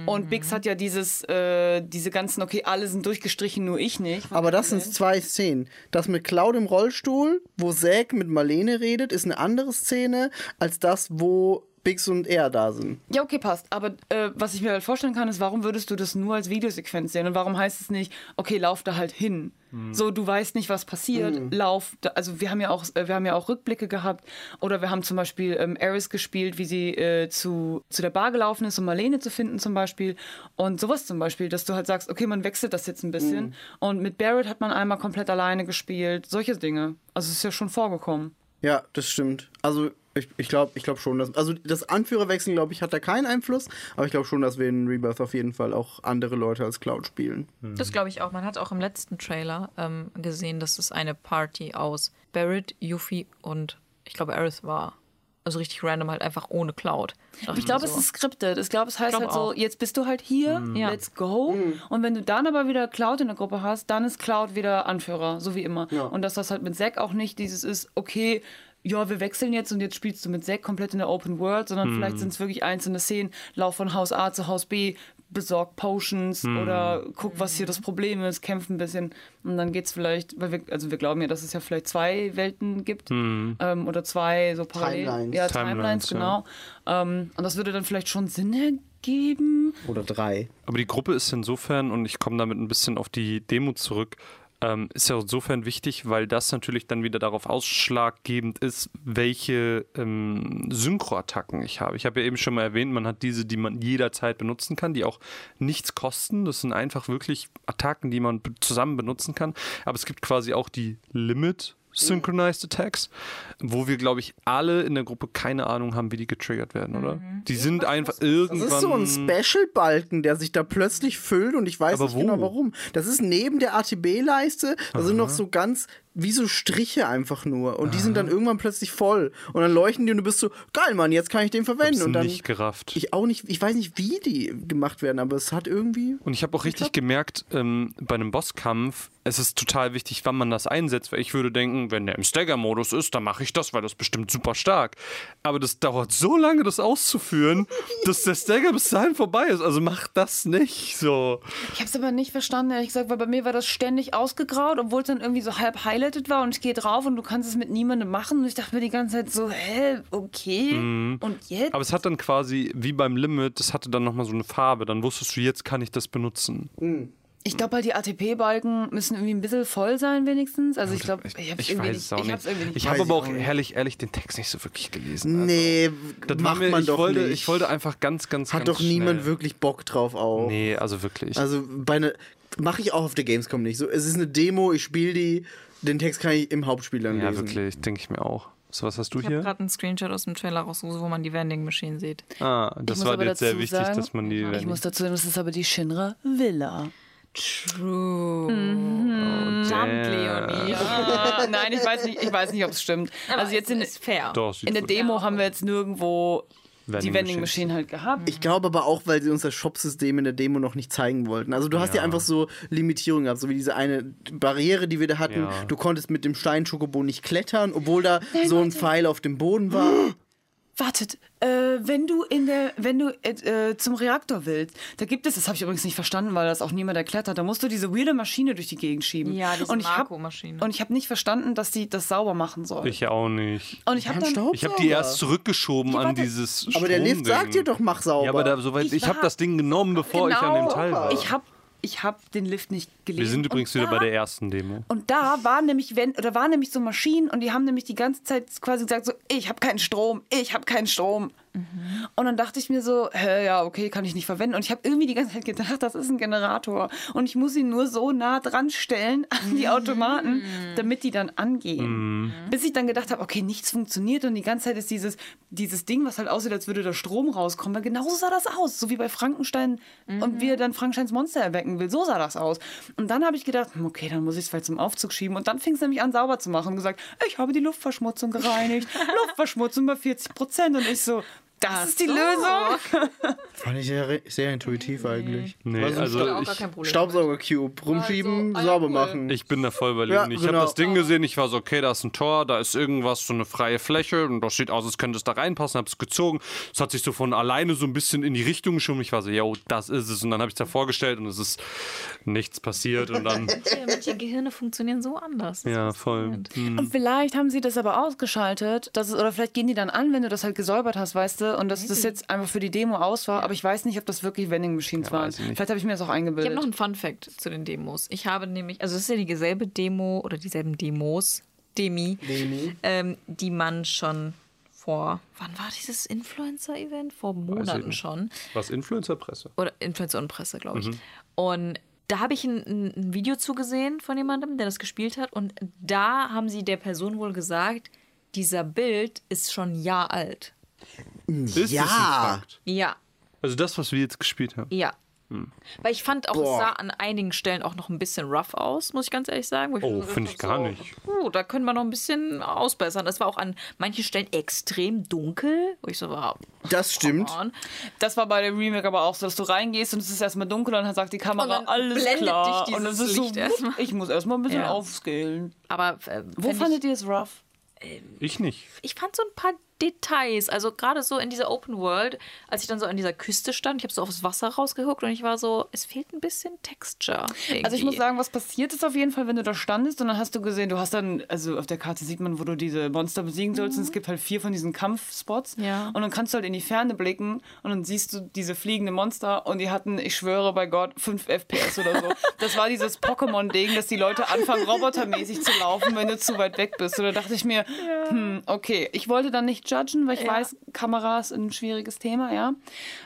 Und Biggs hat ja dieses, äh, diese ganzen, okay, alle sind durchgestrichen, nur ich nicht. Aber das sind zwei Szenen. Das mit Cloud im Rollstuhl, wo Zack mit Marlene redet, ist eine andere Szene als das, wo Bix und er da sind. Ja, okay, passt. Aber äh, was ich mir halt vorstellen kann, ist, warum würdest du das nur als Videosequenz sehen? Und warum heißt es nicht, okay, lauf da halt hin? So, du weißt nicht, was passiert, lauf. Da, also wir haben ja auch, äh, wir haben ja auch Rückblicke gehabt. Oder wir haben zum Beispiel ähm, Eris gespielt, wie sie äh, zu, zu der Bar gelaufen ist, um Marlene zu finden zum Beispiel. Und sowas zum Beispiel, dass du halt sagst, okay, man wechselt das jetzt ein bisschen. Und mit Barrett hat man einmal komplett alleine gespielt. Solche Dinge. Also es ist ja schon vorgekommen. Ja, das stimmt. Also ich, ich glaube ich glaub schon, dass. Also das Anführerwechseln, glaube ich, hat da keinen Einfluss. Aber ich glaube schon, dass wir in Rebirth auf jeden Fall auch andere Leute als Cloud spielen. Das glaube ich auch. Man hat auch im letzten Trailer ähm, gesehen, dass es eine Party aus Barrett, Yuffie und ich glaube Aerith war. Also richtig random, halt einfach ohne Cloud. Ich glaube, es ist skriptet. Ich glaube, es heißt Glaub halt so, auch. jetzt bist du halt hier, Ja. let's go. Und wenn du dann aber wieder Cloud in der Gruppe hast, dann ist Cloud wieder Anführer, so wie immer. Und dass das halt mit Zack auch nicht dieses ist, okay, ja, wir wechseln jetzt und jetzt spielst du mit Zack komplett in der Open World, sondern vielleicht sind es wirklich einzelne Szenen, lauf von Haus A zu Haus B, besorg Potions Hm. oder guck, was hier das Problem ist, kämpf ein bisschen. Und dann geht's vielleicht, weil wir, also wir glauben ja, dass es ja vielleicht zwei Welten gibt Hm. ähm, oder zwei so parallel. Timelines. Ja, Timelines, Timelines, ja. genau. Ähm, und das würde dann vielleicht schon Sinn ergeben. Oder drei. Aber die Gruppe ist insofern, und ich komme damit ein bisschen auf die Demo zurück, ähm, ist ja insofern wichtig, weil das natürlich dann wieder darauf ausschlaggebend ist, welche ähm, Synchroattacken ich habe. Ich habe ja eben schon mal erwähnt, man hat diese, die man jederzeit benutzen kann, die auch nichts kosten. Das sind einfach wirklich Attacken, die man zusammen benutzen kann. Aber es gibt quasi auch die Limit. Synchronized Attacks, wo wir, glaube ich, alle in der Gruppe keine Ahnung haben, wie die getriggert werden, oder? Die sind einfach irgendwann. Das ist so ein Special-Balken, der sich da plötzlich füllt und ich weiß Aber nicht wo? genau warum. Das ist neben der ATB-Leiste, da sind noch so ganz wie so Striche einfach nur und die sind dann irgendwann plötzlich voll und dann leuchten die und du bist so, geil Mann, jetzt kann ich den verwenden Hab's und dann nicht gerafft. ich auch nicht, ich weiß nicht, wie die gemacht werden, aber es hat irgendwie Und ich habe auch richtig gemerkt, ähm, bei einem Bosskampf, es ist total wichtig, wann man das einsetzt, weil ich würde denken, wenn der im Stagger-Modus ist, dann mache ich das, weil das bestimmt super stark. Aber das dauert so lange, das auszuführen, dass der Stagger bis dahin vorbei ist. Also mach das nicht so. Ich habe es aber nicht verstanden, ehrlich gesagt, weil bei mir war das ständig ausgegraut, obwohl es dann irgendwie so halb highlighted war und ich gehe drauf und du kannst es mit niemandem machen. Und ich dachte mir die ganze Zeit so, hä, okay. Und jetzt? Aber es hat dann quasi, wie beim Limit, das hatte dann nochmal so eine Farbe. Dann wusstest du, jetzt kann ich das benutzen. Ich glaube halt, die ATP-Balken müssen irgendwie ein bisschen voll sein, wenigstens. Also ich glaube, ich, hab's Ich irgendwie weiß es auch ich nicht. hab's irgendwie nicht. Ich Weiß habe aber ich auch ehrlich, ehrlich den Text nicht so wirklich gelesen. Also, nee, das macht mir, man ich doch wollte, nicht. Ich wollte einfach ganz, ganz, hat ganz doch niemand schnell. wirklich Bock drauf auch. Nee, also wirklich. Also bei ne mache ich auch auf der Gamescom nicht. So, es ist eine Demo, ich spiele die, den Text kann ich im Hauptspiel dann ja, lesen. wirklich, denke ich mir auch. So, was hast du Ich habe hier? gerade einen Screenshot aus dem Trailer rausgesucht, wo man die Vending Machine sieht. Ah, das war aber jetzt sehr wichtig, sagen, dass man die. ich muss dazu sagen, das ist aber die Shinra Villa. True. Oh, Verdammt, Leonie. Ah, nein, ich weiß nicht, ich weiß nicht, ob es stimmt. also jetzt in, ist fair. Doch, in der Demo haben wir jetzt nirgendwo die Vending. Machine halt gehabt. Ich glaube aber auch, weil sie uns das Shop-System in der Demo noch nicht zeigen wollten. Also du hast ja, Ja. einfach so Limitierungen gehabt, so wie diese eine Barriere, die wir da hatten. Ja. Du konntest mit dem Stein-Schokobo nicht klettern, obwohl da so ein Pfeil auf dem Boden war. Wartet, äh, wenn du in der, wenn du äh, äh, zum Reaktor willst, da gibt es, das habe ich übrigens nicht verstanden, weil das auch niemand erklärt hat, da musst du diese weirde Maschine durch die Gegend schieben. Ja, diese und ich hab- Marco-Maschine. Und ich habe nicht verstanden, dass die das sauber machen soll. Ich auch nicht. und ich habe dann. Ich habe die erst zurückgeschoben Ja, an dieses Aber der Lift sagt dir doch, mach sauber. Ja, aber da, soweit, Ich ich, habe das Ding genommen, bevor ich an dem Teil war. ich habe ich hab den Lift nicht gelesen. Wir sind übrigens und wieder da, bei der ersten Demo. Und da war nämlich, wenn, oder waren nämlich so Maschinen und die haben nämlich die ganze Zeit quasi gesagt so, ich habe keinen Strom, ich habe keinen Strom. Und dann dachte ich mir so, hä, ja, okay, kann ich nicht verwenden. Und ich habe irgendwie die ganze Zeit gedacht, das ist ein Generator. Und ich muss ihn nur so nah dran stellen an die Automaten, damit die dann angehen. Bis ich dann gedacht habe, okay, nichts funktioniert und die ganze Zeit ist dieses, dieses Ding, was halt aussieht, als würde der Strom rauskommen. Weil genauso sah das aus, so wie bei Frankenstein und wie er dann Frankensteins Monster erwecken will. So sah das aus. Und dann habe ich gedacht, hm, okay, dann muss ich es vielleicht zum Aufzug schieben. Und dann fing es nämlich an, sauber zu machen und gesagt, ich habe die Luftverschmutzung gereinigt. Luftverschmutzung bei 40 Prozent. Und ich so, das ist die Lösung. Fand ich sehr, sehr intuitiv eigentlich. Nee, so also auch ich, gar kein Problem. Staubsauger-Cube. Rumschieben, Also, ah sauber cool. machen. ich bin da voll bei Ja. Ich genau. habe das Ding gesehen, ich war so, okay, da ist ein Tor, da ist irgendwas, so eine freie Fläche und das sieht aus, als könnte es da reinpassen, habe es gezogen. Es hat sich so von alleine so ein bisschen in die Richtung geschoben. Ich war so, yo, das ist es. Und dann habe ich es da vorgestellt und es ist nichts passiert und dann, manche Gehirne funktionieren so anders. Das ja, voll. Hm. Und vielleicht haben sie das aber ausgeschaltet, dass es, oder vielleicht gehen die dann an, wenn du das halt gesäubert hast, weißt du, und dass das jetzt einfach für die Demo aus war. Aber ich weiß nicht, ob das wirklich Vending Machines Ja, waren. ich. Vielleicht habe ich mir das auch Ich eingebildet. habe noch einen Fun Fact zu den Demos. Ich habe nämlich, also es ist ja dieselbe Demo oder dieselben Demos, Demi, Demi. Ähm, die man schon vor, wann war dieses Influencer-Event? Vor Monaten schon. Was Influencer-Presse? Oder Influencer und Presse, glaube ich. Mhm. Und da habe ich ein, ein ein Video zugesehen von jemandem, der das gespielt hat. Und da haben sie der Person wohl gesagt, dieser Bild ist schon ein Jahr alt. Ist das ein Ja. Fakt? Ja, Also das, was wir jetzt gespielt haben. ja. Hm. Weil ich fand auch, Boah. es sah an einigen Stellen auch noch ein bisschen rough aus, muss ich ganz ehrlich sagen. Oh, so finde ich gar hab, nicht. Uh, da können wir noch ein bisschen ausbessern. Es war auch an manchen Stellen extrem dunkel, wo ich so war. Das stimmt. on. Das war bei dem Remake aber auch so, dass du reingehst und es ist erstmal dunkel und dann sagt die Kamera, Und dann alles blendet klar. dich und es dieses ist so, Licht erstmal. ich muss erstmal ein bisschen Ja. aufscalen. Aber äh, Wo fandet ich, ihr es rough? Ich nicht. ich fand so ein paar Details. Also gerade so in dieser Open World, als ich dann so an dieser Küste stand, ich habe so aufs Wasser rausgeguckt und ich war so, es fehlt ein bisschen Texture. Also ich muss irgendwie. sagen, was passiert ist auf jeden Fall, wenn du da standest und dann hast du gesehen, du hast dann, also auf der Karte sieht man, wo du diese Monster besiegen sollst und es gibt halt vier von diesen Kampfspots Ja. und dann kannst du halt in die Ferne blicken und dann siehst du diese fliegende Monster und die hatten, ich schwöre bei Gott, 5 FPS oder so. Das war dieses Pokémon-Ding, dass die Leute anfangen, robotermäßig zu laufen, wenn du zu weit weg bist. Und da dachte ich mir, hm, okay, ich wollte dann nicht judgen, weil ich weiß, Kamera ist ein schwieriges Thema, ja.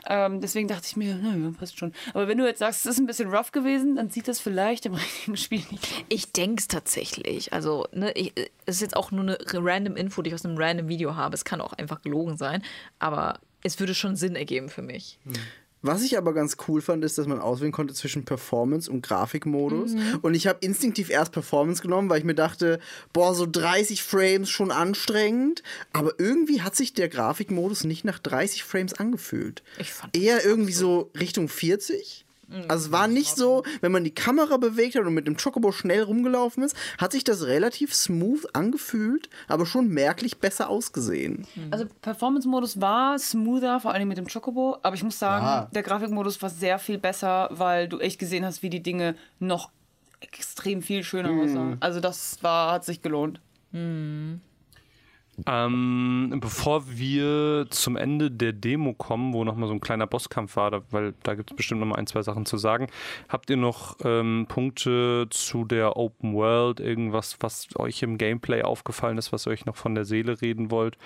Ähm, deswegen dachte ich mir, nö, passt schon. Aber wenn du jetzt sagst, es ist ein bisschen rough gewesen, dann sieht das vielleicht im richtigen Spiel nicht aus. Ich denke es tatsächlich. Also, ne, ich, es ist jetzt auch nur eine random Info, die ich aus einem random Video habe. Es kann auch einfach gelogen sein, aber es würde schon Sinn ergeben für mich. Was ich aber ganz cool fand, ist, dass man auswählen konnte zwischen Performance und Grafikmodus. Und ich habe instinktiv erst Performance genommen, weil ich mir dachte, boah, so 30 Frames schon anstrengend. Aber irgendwie hat sich der Grafikmodus nicht nach 30 Frames angefühlt. Ich fand Eher irgendwie so Richtung 40. Also es war nicht so, wenn man die Kamera bewegt hat und mit dem Chocobo schnell rumgelaufen ist, hat sich das relativ smooth angefühlt, aber schon merklich besser ausgesehen. Also Performance-Modus war smoother, vor allem mit dem Chocobo, aber ich muss sagen, Ja. der Grafikmodus war sehr viel besser, weil du echt gesehen hast, wie die Dinge noch extrem viel schöner aussahen. Also das war, hat sich gelohnt. Ähm, bevor wir zum Ende der Demo kommen, wo nochmal so ein kleiner Bosskampf war, da, weil da gibt es bestimmt nochmal ein, zwei Sachen zu sagen, habt ihr noch ähm, Punkte zu der Open World, irgendwas, was euch im Gameplay aufgefallen ist, was ihr euch noch von der Seele reden wollt?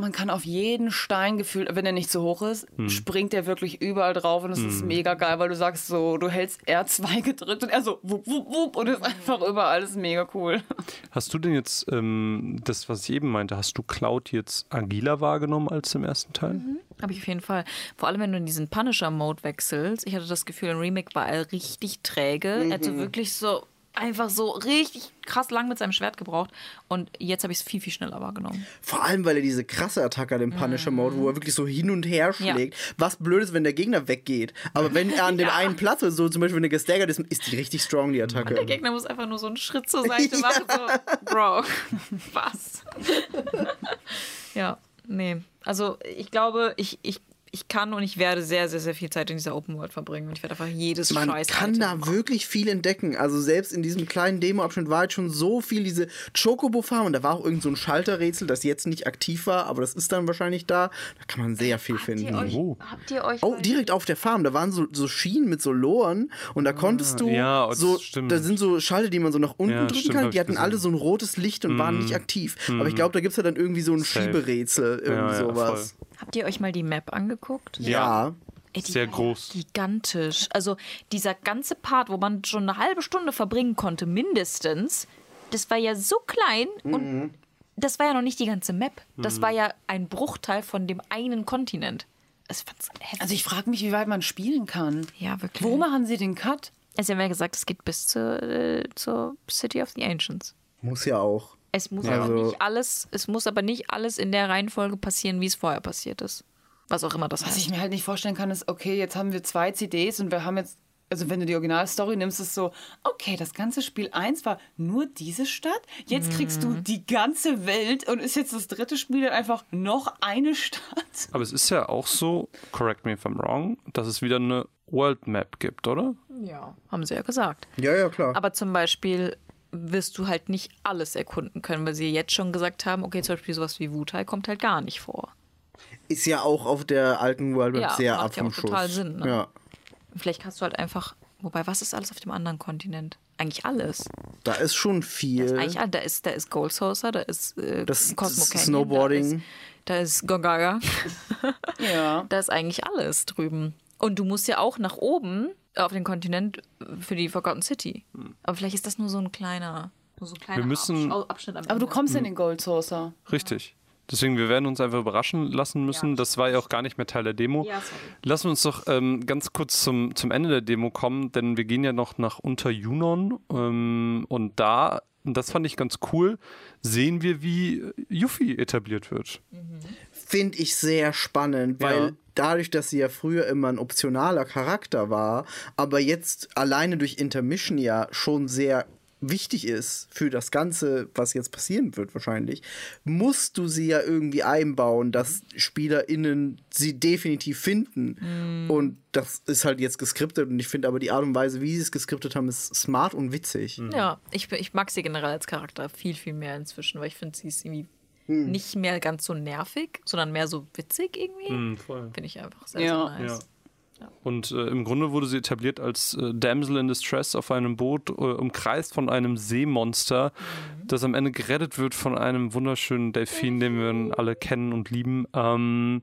Man kann auf jeden Stein gefühlt, wenn er nicht zu hoch ist, springt er wirklich überall drauf und es ist mega geil, weil du sagst so, du hältst R2 gedrückt und er so wupp, wupp, wupp und ist einfach überall, das ist mega cool. Hast du denn jetzt, ähm, das, was ich eben meinte, hast du Cloud jetzt agiler wahrgenommen als im ersten Teil? Habe ich auf jeden Fall. Vor allem, wenn du in diesen Punisher-Mode wechselst. Ich hatte das Gefühl, im Remake war er richtig träge. Er hatte wirklich so einfach so richtig krass lang mit seinem Schwert gebraucht. Und jetzt habe ich es viel, viel schneller wahrgenommen. Vor allem, weil er diese krasse Attacke hat im Punisher-Mode, wo er wirklich so hin und her Ja. schlägt. Was blöd ist, wenn der Gegner weggeht. Aber wenn er an dem einen Platz ist, so zum Beispiel, wenn er gestaggert ist, ist die richtig strong, die Attacke. Der Gegner muss einfach nur so einen Schritt zur Seite machen. So, Bro, was? ja, nee. Also ich glaube, ich, ich, ich kann und ich werde sehr, sehr, sehr viel Zeit in dieser Open World verbringen. Und ich werde einfach jedes Man Scheiß kann da wirklich viel entdecken. Also selbst in diesem kleinen Demo-Abschnitt war jetzt schon so viel diese Chocobo-Farm und da war auch irgend so ein Schalterrätsel, das jetzt nicht aktiv war, aber das ist dann wahrscheinlich da. Da kann man sehr viel Habt ihr finden. euch, Oh. habt ihr euch Oh, direkt auf der Farm. Da waren so, so Schienen mit so Loren und da konntest du ja, das so, stimmt. da sind so Schalter, die man so nach unten Ja, drücken stimmt, kann. Die hatten gesehen. alle so ein rotes Licht und waren nicht aktiv. Aber ich glaube, da gibt es ja dann irgendwie so ein Safe. Schieberätsel, irgendwie Ja, ja, sowas. Habt ihr euch mal die Map angeguckt? Ja. Ey, die Sehr war groß. Gigantisch. Also dieser ganze Part, wo man schon eine halbe Stunde verbringen konnte, mindestens, das war ja so klein und das war ja noch nicht die ganze Map. Das war ja ein Bruchteil von dem einen Kontinent. Also ich frage mich, wie weit man spielen kann. ja, wirklich. Wo machen sie den Cut? Es haben ja gesagt, es geht bis zur, äh, zur City of the Ancients. Muss ja auch. Es muss Ja. aber Also- nicht alles, es muss aber nicht alles in der Reihenfolge passieren, wie es vorher passiert ist. Was auch immer das Was heißt. ich mir halt nicht vorstellen kann, ist, okay, jetzt haben wir zwei CDs und wir haben jetzt, also wenn du die Originalstory nimmst, ist so, okay, das ganze Spiel 1 war nur diese Stadt, jetzt kriegst du die ganze Welt und ist jetzt das dritte Spiel dann einfach noch eine Stadt. Aber es ist ja auch so, correct me if I'm wrong, dass es wieder eine World Map gibt, oder? ja. Haben sie ja gesagt. Ja, ja, klar. Aber zum Beispiel wirst du halt nicht alles erkunden können, weil sie jetzt schon gesagt haben, okay, zum Beispiel sowas wie Wutai kommt halt gar nicht vor. ist ja auch auf der alten World Map Ja, sehr macht ab ja vom Schuss. total Sinn, ne? Ja. Vielleicht kannst du halt einfach, wobei, was ist alles auf dem anderen Kontinent? Eigentlich alles. Da ist schon viel. Da ist eigentlich all- da ist, da ist Gold Saucer, da ist äh, Das- Cosmo das Canyon, Snowboarding. Da ist, da ist Gongaga, Ja. da ist eigentlich alles drüben. Und du musst ja auch nach oben auf den Kontinent für die Forgotten City. Aber vielleicht ist das nur so ein kleiner, nur so ein kleiner Wir müssen- Absch- Abschnitt am Aber du Ende. kommst in den Gold Saucer. Richtig. Deswegen, wir werden uns einfach überraschen lassen müssen. Das war ja auch gar nicht mehr Teil der Demo. Ja, sorry. Lass uns doch ähm, ganz kurz zum, zum Ende der Demo kommen, denn wir gehen ja noch nach Unter Junon ähm, und da, und das fand ich ganz cool, sehen wir, wie Yuffie etabliert wird. Finde ich sehr spannend, weil Ja. dadurch, dass sie ja früher immer ein optionaler Charakter war, aber jetzt alleine durch Intermission ja schon sehr wichtig ist für das Ganze, was jetzt passieren wird wahrscheinlich, musst du sie ja irgendwie einbauen, dass SpielerInnen sie definitiv finden. Und das ist halt jetzt geskriptet und ich finde aber die Art und Weise, wie sie es geskriptet haben, ist smart und witzig. Ja, ich, ich mag sie generell als Charakter viel, viel mehr inzwischen, weil ich finde, sie ist irgendwie nicht mehr ganz so nervig, sondern mehr so witzig irgendwie. Hm. Finde ich einfach sehr, Ja. sehr nice. Und äh, im Grunde wurde sie etabliert als äh, Damsel in Distress auf einem Boot, äh, umkreist von einem Seemonster, das am Ende gerettet wird von einem wunderschönen Delfin, den wir dann alle kennen und lieben. Ähm,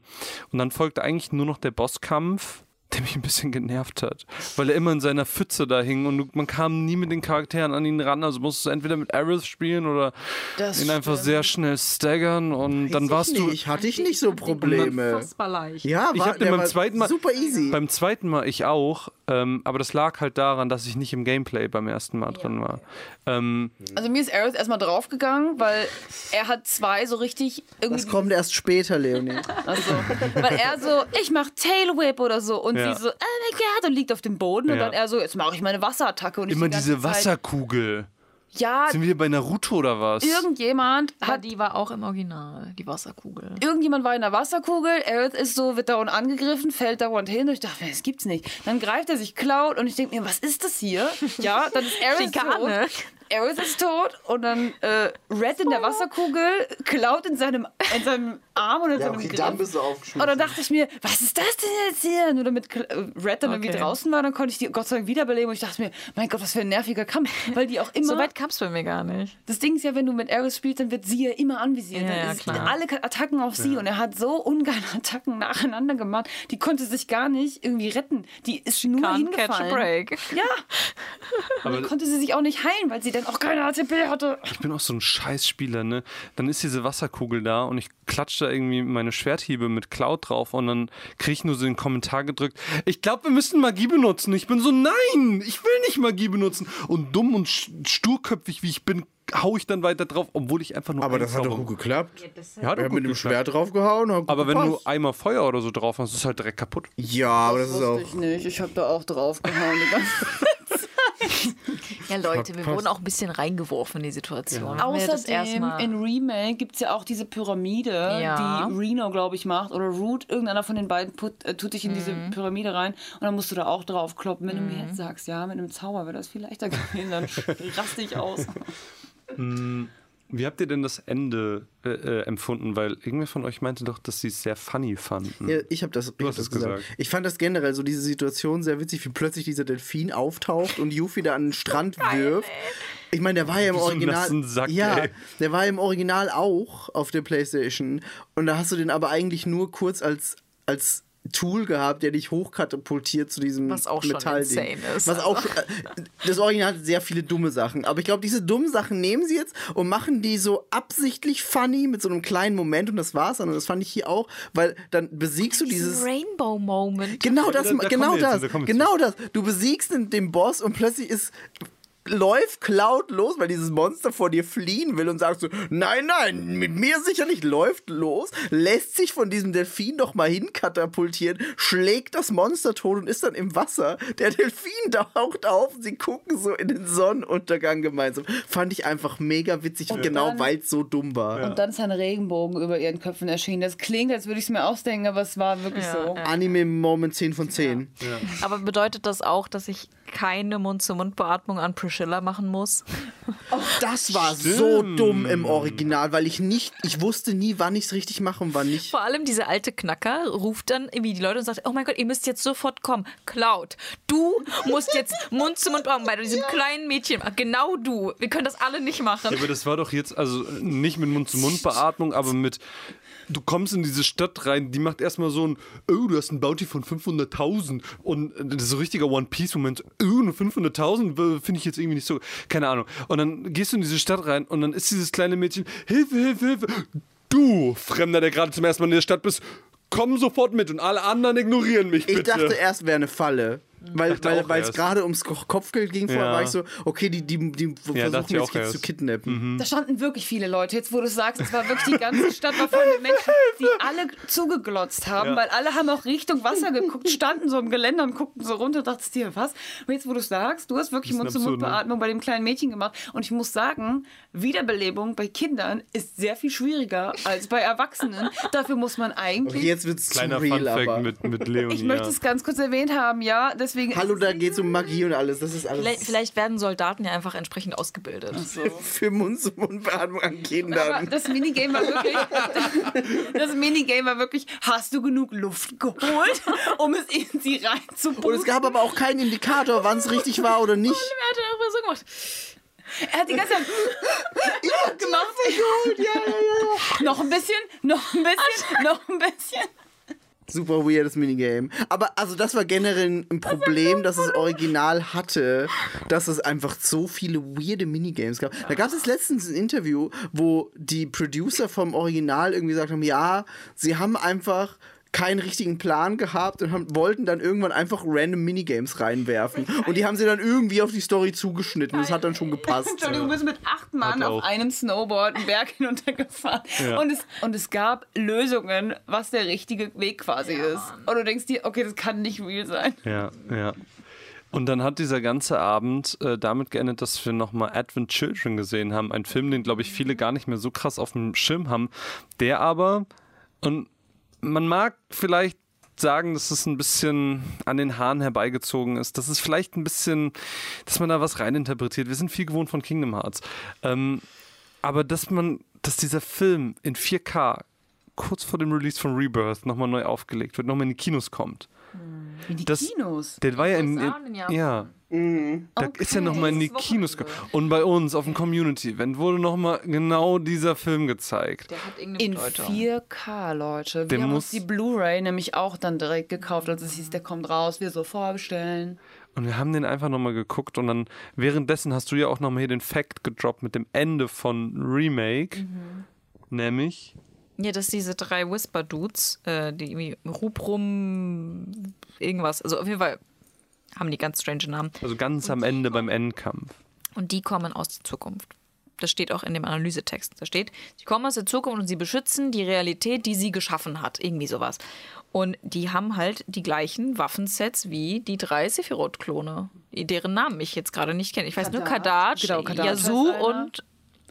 und dann folgte eigentlich nur noch der Bosskampf, der mich ein bisschen genervt hat, weil er immer in seiner Pfütze da hing und man kam nie mit den Charakteren an ihn ran. Also musstest du entweder mit Aerith spielen oder Das ihn einfach sehr schnell staggern und dann Weiß warst ich du nicht, hatte ich nicht so Probleme. Unfassbar leicht. Ja, Ich war, den der beim war zweiten Mal- super easy. Beim zweiten Mal ich auch, ähm, aber das lag halt daran, dass ich nicht im Gameplay beim ersten Mal drin war. Ähm, Also mir ist Aerith erstmal draufgegangen, weil er hat zwei so richtig irgendwie. das kommt erst später, Leonie. Also, weil er so, ich mach Tail Whip oder so und Ja. sie so, oh my god, und liegt auf dem Boden und dann er so, jetzt mache ich meine Wasserattacke und ich immer die diese Zeit- Wasserkugel. Ja, Sind wir bei Naruto oder was? irgendjemand Aber hat die war auch im Original, die Wasserkugel. Irgendjemand war in der Wasserkugel, Aerith ist so, wird dauernd angegriffen, fällt dauernd hin und ich dachte, das gibt's nicht. Dann greift er sich Cloud und ich denke mir, was ist das hier? Ja, dann ist Aerith tot. Aerith ist tot und dann äh, Red in der Wasserkugel, Cloud in seinem, in seinem Arm oder in seinem Griff. du Und dann dachte ich mir, was ist das denn jetzt hier? Nur damit äh, Red dann irgendwie Okay. draußen war, dann konnte ich die Gott sei Dank wiederbeleben und ich dachte mir, mein Gott, was für ein nerviger Kampf. Weil die auch immer. So weit kam es bei mir gar nicht. Das Ding ist ja, wenn du mit Aerith spielst, dann wird sie ja immer anvisiert. Ja, dann ja, klar. alle Attacken auf sie und er hat so ungeile Attacken nacheinander gemacht. Die konnte sich gar nicht irgendwie retten. Die ist nur Can't catch a hingefallen. break. Ja, aber dann konnte sie sich auch nicht heilen, weil sie dann auch keine ATP hatte. ich bin auch so ein Scheißspieler, ne? Dann ist diese Wasserkugel da und ich klatsche da irgendwie meine Schwerthiebe mit Cloud drauf und dann kriege ich nur so den Kommentar gedrückt. Ich glaube, wir müssen Magie benutzen. Ich bin so, nein, ich will nicht Magie benutzen. Und dumm und st- sturköpfig wie ich bin, hau ich dann weiter drauf, obwohl ich einfach nur Aber das hat doch gut geklappt. Ja, hat doch hat gut mit dem. Schwert draufgehauen. Aber wenn du gepasst. einmal Feuer oder so drauf hast, ist es halt direkt kaputt. Ja, aber das ist auch. ich nicht. Ich habe da auch draufgehauen. Ja, Leute, wir wurden auch ein bisschen reingeworfen in die Situation. Erste Außerdem in Remake gibt es ja auch diese Pyramide, Ja. die Reno, glaube ich, macht. Oder Root, irgendeiner von den beiden put, äh, tut dich in diese Mhm. Pyramide rein. Und dann musst du da auch drauf kloppen. Wenn du mir jetzt sagst, ja, mit einem Zauber wäre das viel leichter gewesen, dann raste ich aus. Wie habt ihr denn das Ende äh, äh, empfunden? Weil irgendwer von euch meinte doch, dass sie es sehr funny fanden. Ja, ich habe das, ich hast das es gesagt. gesagt. Ich fand das generell so diese Situation sehr witzig, wie plötzlich dieser Delfin auftaucht und Yuffie da an den Strand wirft. Ich meine, der war ja im Original. Sack, ja, ey. der war im Original auch auf der Playstation. Und da hast du den aber eigentlich nur kurz als, als Tool gehabt, der dich hochkatapultiert zu diesem Was auch schon Metallding. insane ist, Was auch schon, äh, das Original hat sehr viele dumme Sachen. Aber ich glaube, diese dummen Sachen nehmen sie jetzt und machen die so absichtlich funny mit so einem kleinen Moment und das war's dann. Und das fand ich hier auch, weil dann besiegst du dieses. Rainbow Moment. Genau das, da- da genau wir jetzt das, zu, da genau das. Du besiegst den, den Boss und plötzlich ist läuft Cloud los, weil dieses Monster vor dir fliehen will und sagst so, nein, nein, mit mir sicher nicht, läuft los, lässt sich von diesem Delfin doch mal hinkatapultieren, schlägt das Monster tot und ist dann im Wasser. Der Delfin taucht auf, sie gucken so in den Sonnenuntergang gemeinsam. Fand ich einfach mega witzig, genau dann- weil es so dumm war. Und dann ist ein Regenbogen über ihren Köpfen erschienen. Das klingt, als würde ich es mir ausdenken, aber es war wirklich Ja, so. ja. Anime-Moment 10 von 10. Aber bedeutet das auch, dass ich keine Mund-zu-Mund-Beatmung an Priscilla machen muss? Das war so dumm im Original, weil ich nicht, ich wusste nie, wann ich es richtig mache und wann nicht. Vor allem diese alte Knacker ruft dann irgendwie die Leute und sagt, oh mein Gott, ihr müsst jetzt sofort kommen. Cloud, du musst jetzt Mund zu Mund bei diesem kleinen Mädchen. Genau du. Wir können das alle nicht machen. Ja, aber das war doch jetzt, also nicht mit Mund-zu-Mund-Beatmung, aber mit. Du kommst in diese Stadt rein, die macht erstmal so ein, oh, du hast ein Bounty von 500.000 und das ist so ein richtiger One-Piece-Moment, oh, nur 500.000 äh, finde ich jetzt irgendwie nicht so, keine Ahnung. Und dann gehst du in diese Stadt rein und dann ist dieses kleine Mädchen, Hilfe, Hilfe, Hilfe, du, Fremder, der gerade zum ersten Mal in der Stadt bist, komm sofort mit und alle anderen ignorieren mich bitte. Ich dachte erst, wäre eine Falle. Weil weil es gerade ums Ko- Kopfgeld ging, vorher Ja. war ich so, okay, die, die, die versuchen ich jetzt erst. zu kidnappen. Da standen wirklich viele Leute. Jetzt, wo du es sagst, es war wirklich die ganze Stadt war voll mit Menschen, die alle zugeglotzt haben, Ja. weil alle haben auch Richtung Wasser geguckt, standen so im Geländer und guckten so runter. Dachtest dir, was? Und jetzt, wo du es sagst, du hast wirklich ne? Mund-zu-Mund-Beatmung bei dem kleinen Mädchen gemacht. Und ich muss sagen, Wiederbelebung bei Kindern ist sehr viel schwieriger als bei Erwachsenen. Dafür muss man eigentlich. Okay, jetzt wird es zu Kleiner real, Funfact aber. mit, mit Leonie. ich möchte es ganz kurz erwähnt haben, ja. Deswegen. Hallo, da geht es um Magie und alles. Das ist alles Vielleicht, vielleicht werden Soldaten ja einfach entsprechend ausgebildet. für Mund-zu-Mund-Beatmung an Aber Kindern. das Minigame war wirklich, das Minigame war wirklich, hast du genug Luft geholt, um es in sie Und reinzupusten? es gab aber auch keinen Indikator, wann es richtig war oder nicht. Wer hat denn darüber so gemacht? Er hat die ganze Zeit gemacht. Noch ein bisschen, noch ein bisschen, noch ein bisschen. Super weirdes Minigame. Aber also das war generell ein Problem, dass das Original hatte, dass es einfach so viele weirde Minigames gab. Da gab es letztens ein Interview, wo die Producer vom Original irgendwie gesagt haben, ja, sie haben einfach keinen richtigen Plan gehabt und haben, wollten dann irgendwann einfach random Minigames reinwerfen. Und die haben sie dann irgendwie auf die Story zugeschnitten. Das hat dann schon gepasst. Entschuldigung, wir sind mit acht Mann auf einem Snowboard einen Berg hinuntergefahren. Ja. Und, es, und es gab Lösungen, was der richtige Weg quasi ist. Und du denkst dir, okay, das kann nicht real sein. Ja, ja. Und dann hat dieser ganze Abend äh, damit geendet, dass wir nochmal Advent Children gesehen haben. Ein Film, den, glaube ich, viele gar nicht mehr so krass auf dem Schirm haben. Der aber, und man mag vielleicht sagen, dass es ein bisschen an den Haaren herbeigezogen ist. Das ist vielleicht ein bisschen, dass man da was reininterpretiert. Wir sind viel gewohnt von Kingdom Hearts. Ähm, aber dass man, dass dieser Film in 4K kurz vor dem Release von Rebirth nochmal neu aufgelegt wird, nochmal in die Kinos kommt. In die Das- Kinos. Der war ja in, in in Japan. Ja. Da ist ja nochmal in die Kinos gekommen. Und bei uns auf dem Community-Event wurde nochmal genau dieser Film gezeigt. Der hat irgendeine In Bedeutung. 4K, Leute. Wir Der haben muss- uns die Blu-ray nämlich auch dann direkt gekauft, als es hieß, der kommt raus, wir so vorbestellen. Und wir haben den einfach nochmal geguckt und dann währenddessen hast du ja auch nochmal hier den Fact gedroppt mit dem Ende von Remake. Mhm. Nämlich, Ja, dass diese drei Whisper-Dudes, äh, die irgendwie Ruprum irgendwas, also auf jeden Fall haben die ganz strange Namen. also ganz am Ende beim Endkampf. Und die kommen aus der Zukunft. Das steht auch in dem Analysetext. Da steht, sie kommen aus der Zukunft und sie beschützen die Realität, die sie geschaffen hat. Irgendwie sowas. Und die haben halt die gleichen Waffensets wie die drei Sephiroth-Klone, deren Namen ich jetzt gerade nicht kenne. Ich weiß nur Kadat. Kadat, Genau, Kadat Yasu und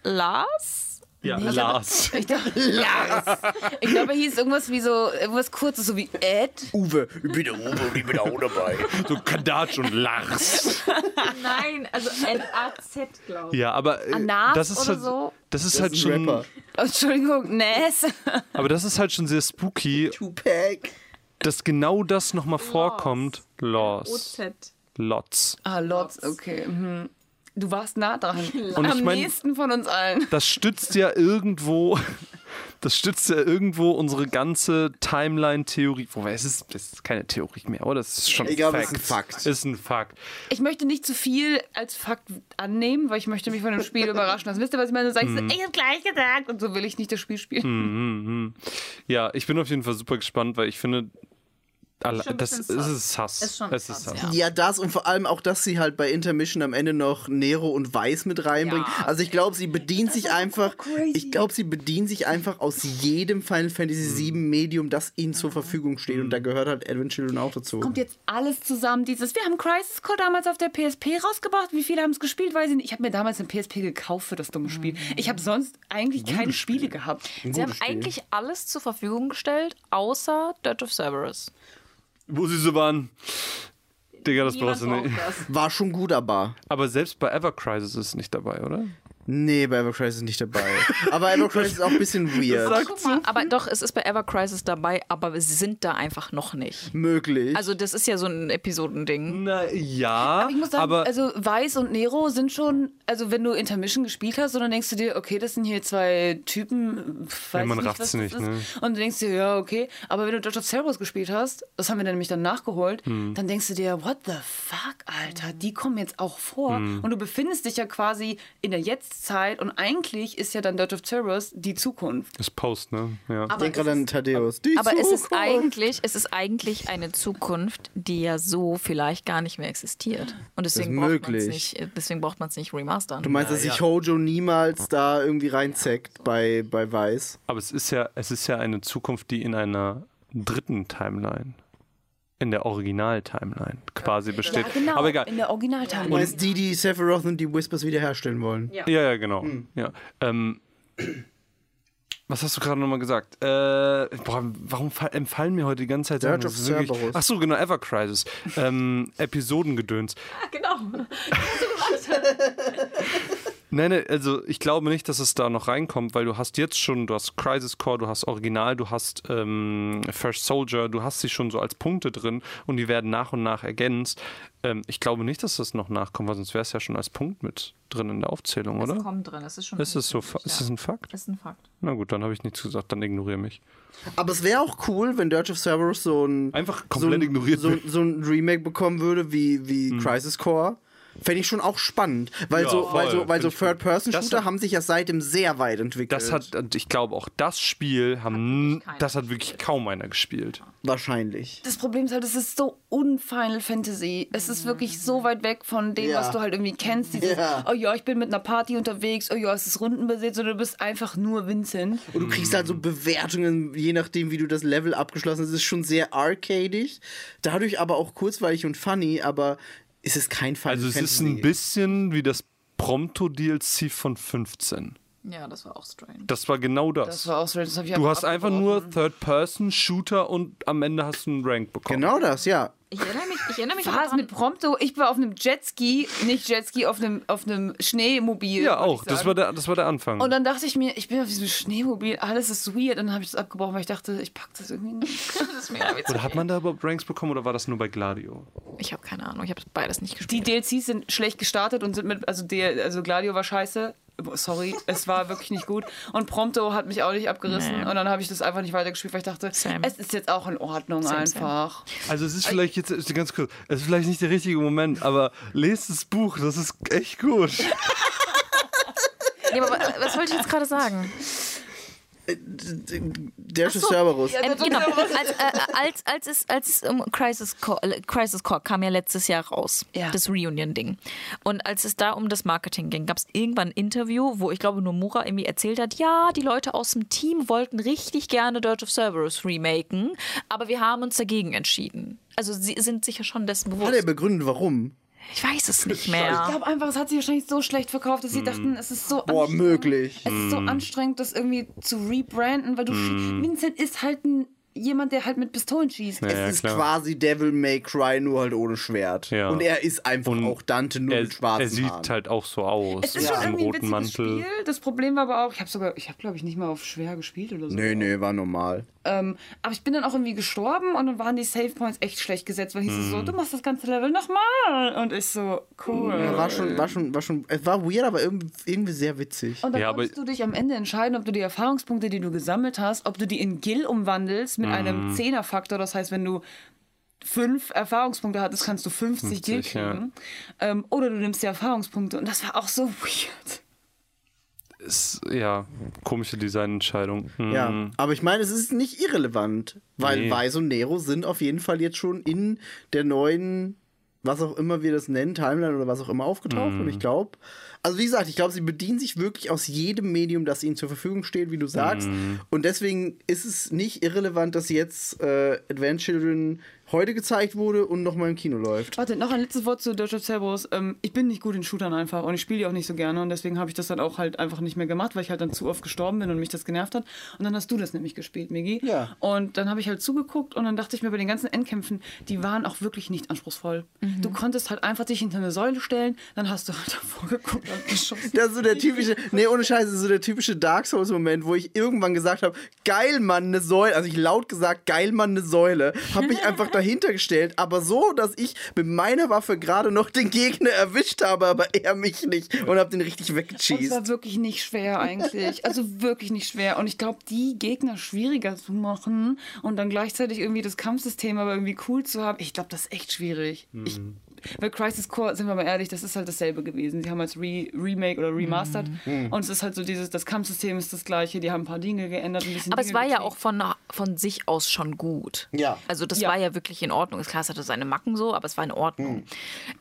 Lars. Ja, Lars. Ich dachte, Lars. Ich glaube, er hieß irgendwas wie so, irgendwas kurzes, so wie Ed. Uwe, ich bin der Uwe und ich bin auch dabei. So Kadatsch und Lars. Nein, also L-A-Z, glaube ich. Ja, aber äh, Anas das ist oder halt, so? das ist Das halt ist schon, Rapper. Entschuldigung, Ness. aber das ist halt schon sehr spooky, Tupac. dass genau das nochmal vorkommt. Lost. O-Z. Lots. Ah, Lots, okay. Mhm. Du warst nah dran. Und Am ich mein- nächsten von uns allen. Das stützt ja irgendwo, das stützt ja irgendwo unsere ganze Timeline-Theorie. Wobei es ist, das ist keine Theorie mehr, oder? Das ist schon Ich glaube, es Fact. ist ein Fakt. Ist ein Fakt. Ich möchte nicht zu viel als Fakt annehmen, weil ich möchte mich von dem Spiel überraschen lassen. Wisst ihr, was ich meine? Du sagst, ich hab gleich gesagt. Und so will ich nicht das Spiel spielen. Ja, ich bin auf jeden Fall super gespannt, weil ich finde, das ist es Sass. Ist schon es ist Sass. ja. Ja, das und vor allem auch, dass sie halt bei Intermission am Ende noch Nero und Weiß mit reinbringen. Ja, also ich glaube, sie bedient sich einfach, ich glaube, sie bedient sich einfach aus jedem Final Fantasy VII Medium, das ihnen zur Verfügung steht. Und da gehört halt Advent Children auch dazu. Kommt jetzt alles zusammen. Dieses, wir haben Crisis Core damals auf der PSP rausgebracht. Wie viele haben es gespielt? Weiß ich nicht. Ich habe mir damals eine PSP gekauft für das dumme Spiel. Ich habe sonst eigentlich keine Spiele gehabt. Sie haben eigentlich alles zur Verfügung gestellt, außer Dirt of Cerberus. Wo sie so waren. Digga, das Niemand brauchst du nicht. das. War schon gut, aber. Aber selbst bei Ever Crisis ist es nicht dabei, oder? Nee, bei Ever Crisis ist nicht dabei. aber Ever Crisis ist auch ein bisschen weird. Guck mal, aber doch, es ist bei Ever Crisis dabei, aber wir sind da einfach noch nicht. Möglich. Also das ist ja so ein Episodending. Na ja, Aber ich muss sagen, aber also Weiß und Nero sind schon, also wenn du Intermission gespielt hast, und dann denkst du dir, okay, das sind hier zwei Typen, weiß Ja, man nicht, rafft's was das nicht, ist. ne? Und du denkst dir, ja, okay, aber wenn du Dodge of Cerberus gespielt hast, das haben wir dann nämlich dann nachgeholt, Hm. dann denkst du dir, what the fuck, Alter, die kommen jetzt auch vor Hm. und du befindest dich ja quasi in der Jetztzeit Jetztzeit und eigentlich ist ja dann Dirge of Cerberus die Zukunft. Ist Post, ne? Ja. Ich denke gerade an Thaddeus. Die Aber es ist, Zukunft. eigentlich, es ist eigentlich eine Zukunft, die ja so vielleicht gar nicht mehr existiert. Und deswegen braucht man es möglich. nicht, deswegen braucht man es nicht remastern. Du meinst, dass sich Hojo niemals da irgendwie reinzeckt bei, bei Weiß? Aber es ist ja, es ist ja eine Zukunft, die in einer dritten Timeline, in der Original-Timeline quasi besteht. genau, Aber egal. in der Du Originalteil. meinst die, die Sephiroth und die Whispers wiederherstellen wollen? Ja. Ja, ja, genau. Hm. Ja. Ähm, was hast du gerade nochmal gesagt? Äh, boah, warum fall, empfallen mir heute die ganze Zeit Sachen? Das of wirklich- Cerberus. Ach so, genau, Ever Crisis. ähm, Episodengedöns. Genau. Nein, nein, also ich glaube nicht, dass es da noch reinkommt, weil du hast jetzt schon, du hast Crisis Core, du hast Original, du hast ähm, First Soldier, du hast sie schon so als Punkte drin und die werden nach und nach ergänzt. Ähm, ich glaube nicht, dass das noch nachkommt, weil sonst wäre es ja schon als Punkt mit drin in der Aufzählung, Es oder? kommt drin, es ist schon. Ist es so? fa- Ist es ein Fakt? ist ein Fakt. Na gut, dann habe ich nichts gesagt, dann ignoriere mich. Aber es wäre auch cool, wenn Dirge of Cerberus so ein, Einfach so komplett ein, ignoriert so, wird. so ein Remake bekommen würde wie, wie Crisis Core. Fände ich schon auch spannend, weil Ja, so, weil so, weil so. Third-Person-Shooter hat- haben sich ja seitdem sehr weit entwickelt. Das hat, ich glaube auch, das Spiel haben, keiner das hat wirklich kaum einer gespielt. wahrscheinlich. Das Problem ist halt, es ist so un-Final Fantasy. Es ist wirklich so weit weg von dem, Ja. was du halt irgendwie kennst. Dieses, Ja. oh ja, ich bin mit einer Party unterwegs, oh ja, es ist rundenbasiert, sondern du bist einfach nur Vincent. Und du kriegst halt so Bewertungen, je nachdem, wie du das Level abgeschlossen hast. Es ist schon sehr arcadig, dadurch aber auch kurzweilig und funny, aber es ist kein Final Also es ist Fantasy. ein bisschen wie das Prompto-DLC von 15. Ja, das war auch strange. Das war genau das. Das war auch ich du hast einfach nur. Third-Person-Shooter und am Ende hast du einen Rank bekommen. Genau das, ja. Ich erinnere mich, ich erinnere mich Was mit Prompto? Ich war auf einem Jetski, nicht Jetski, auf einem, auf einem Schneemobil. Ja, auch. Das war, der, das war der Anfang. Und dann dachte ich mir, ich bin auf diesem Schneemobil, alles ist weird. Und dann habe ich das abgebrochen, weil ich dachte, ich packe das irgendwie nicht. Das ist mega witzig. oder hat man da überhaupt Ranks bekommen oder war das nur bei Gladio? Ich habe keine Ahnung, ich habe beides nicht Die gespielt. DLCs sind schlecht gestartet und sind mit, also, der, also Gladio war scheiße. Sorry, es war wirklich nicht gut. Und Prompto hat mich auch nicht abgerissen. Nee. Und dann habe ich das einfach nicht weitergespielt, weil ich dachte, Same. es ist jetzt auch in Ordnung Same, same. einfach. Also es ist vielleicht jetzt ist ganz kurz, es ist vielleicht nicht der richtige Moment, aber lest das Buch, das ist echt gut. Nee, aber wa- was wollte ich jetzt gerade sagen? Der ist Cerberus. Ähm, genau, als, äh, als, als es, als ähm, Crisis, Core, äh, Crisis Core kam ja letztes Jahr raus, Ja. das Reunion-Ding. Und als es da um das Marketing ging, gab es irgendwann ein Interview, wo ich glaube Nomura irgendwie erzählt hat, ja, die Leute aus dem Team wollten richtig gerne Dirge of Cerberus remaken, aber wir haben uns dagegen entschieden. Also sie sind sicher schon dessen Hat bewusst. er begründet, warum? Ich weiß es nicht Ich mehr. glaube einfach, es hat sich wahrscheinlich so schlecht verkauft, dass sie dachten, es ist so Boah, anstrengend. möglich. Es ist so anstrengend, das irgendwie zu rebranden, weil du schie- Vincent ist halt ein, jemand, der halt mit Pistolen schießt. Ja, es ist klar. quasi Devil May Cry, nur halt ohne Schwert. Ja. Und er ist einfach Und auch Dante nur Er, mit schwarzen er sieht Haaren. halt auch so aus. Es ist mit schon irgendwie ein roten Mantel. Spiel. Das Problem war aber auch, ich habe sogar, ich habe glaube ich nicht mal auf schwer gespielt oder so. Nee, nee, war normal. Ähm, aber ich bin dann auch irgendwie gestorben und dann waren die Save Points echt schlecht gesetzt, weil hieß es so, Mhm. du machst das ganze Level nochmal. Und ich so, cool. Ja, war schon, war schon, war schon, es war weird, aber irgendwie, sehr witzig. Und dann Ja, konntest du dich am Ende entscheiden, ob du die Erfahrungspunkte, die du gesammelt hast, ob du die in Gil umwandelst mit Mhm. einem Zehnerfaktor. Das heißt, wenn du fünf Erfahrungspunkte hattest, kannst du 50, Gil 50, ja. kriegen. Ähm, oder du nimmst die Erfahrungspunkte. Und das war auch so weird. Ist, ja, komische Designentscheidung. Hm. Ja, aber ich meine, es ist nicht irrelevant, weil Nee. Weiß und Nero sind auf jeden Fall jetzt schon in der neuen, was auch immer wir das nennen, Timeline oder was auch immer aufgetaucht. Und ich glaube, also wie gesagt, ich glaube, sie bedienen sich wirklich aus jedem Medium, das ihnen zur Verfügung steht, wie du sagst. Und deswegen ist es nicht irrelevant, dass jetzt äh, Advent Children heute gezeigt wurde und nochmal im Kino läuft. Warte, noch ein letztes Wort zu Dirge of Cerberus. Ähm, ich bin nicht gut in Shootern einfach und ich spiele die auch nicht so gerne und deswegen habe ich das dann auch halt einfach nicht mehr gemacht, weil ich halt dann zu oft gestorben bin und mich das genervt hat. Und dann hast du das nämlich gespielt, Migi. Ja. Und dann habe ich halt zugeguckt und dann dachte ich mir bei den ganzen Endkämpfen, die waren auch wirklich nicht anspruchsvoll. Du konntest halt einfach dich hinter eine Säule stellen, dann hast du halt davor geguckt und geschossen. Das ist so der typische, nee, ohne Scheiße, so der typische Dark Souls-Moment, wo ich irgendwann gesagt habe, geil, Mann, eine Säule. Also ich laut gesagt, geil, Mann, eine Säule. Hab mich einfach dahinter gestellt, aber so, dass ich mit meiner Waffe gerade noch den Gegner erwischt habe, aber er mich nicht und hab den richtig es weggecheased. war wirklich nicht schwer eigentlich. Also wirklich nicht schwer. Und ich glaube, die Gegner schwieriger zu machen und dann gleichzeitig irgendwie das Kampfsystem aber irgendwie cool zu haben, ich glaube, das ist echt schwierig. Ich, weil Crisis Core, sind wir mal ehrlich, das ist halt dasselbe gewesen. Sie haben als Re Remake oder Remastered Mhm. und es ist halt so dieses, das Kampfsystem ist das gleiche, die haben ein paar Dinge geändert, ein bisschen Aber Dinge es war ja getweakt. auch von, von sich aus schon gut. Ja. Also das Ja. war ja wirklich in Ordnung. Ist Klar, es hatte seine Macken so, aber es war in Ordnung. Hm.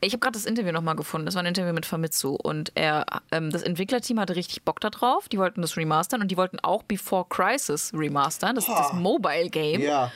Ich habe gerade das Interview nochmal gefunden. Das war ein Interview mit Famitsu. Und er, ähm, das Entwicklerteam hatte richtig Bock da drauf. Die wollten das remastern und die wollten auch Before Crisis remastern. Das ist das Mobile Game. Ja.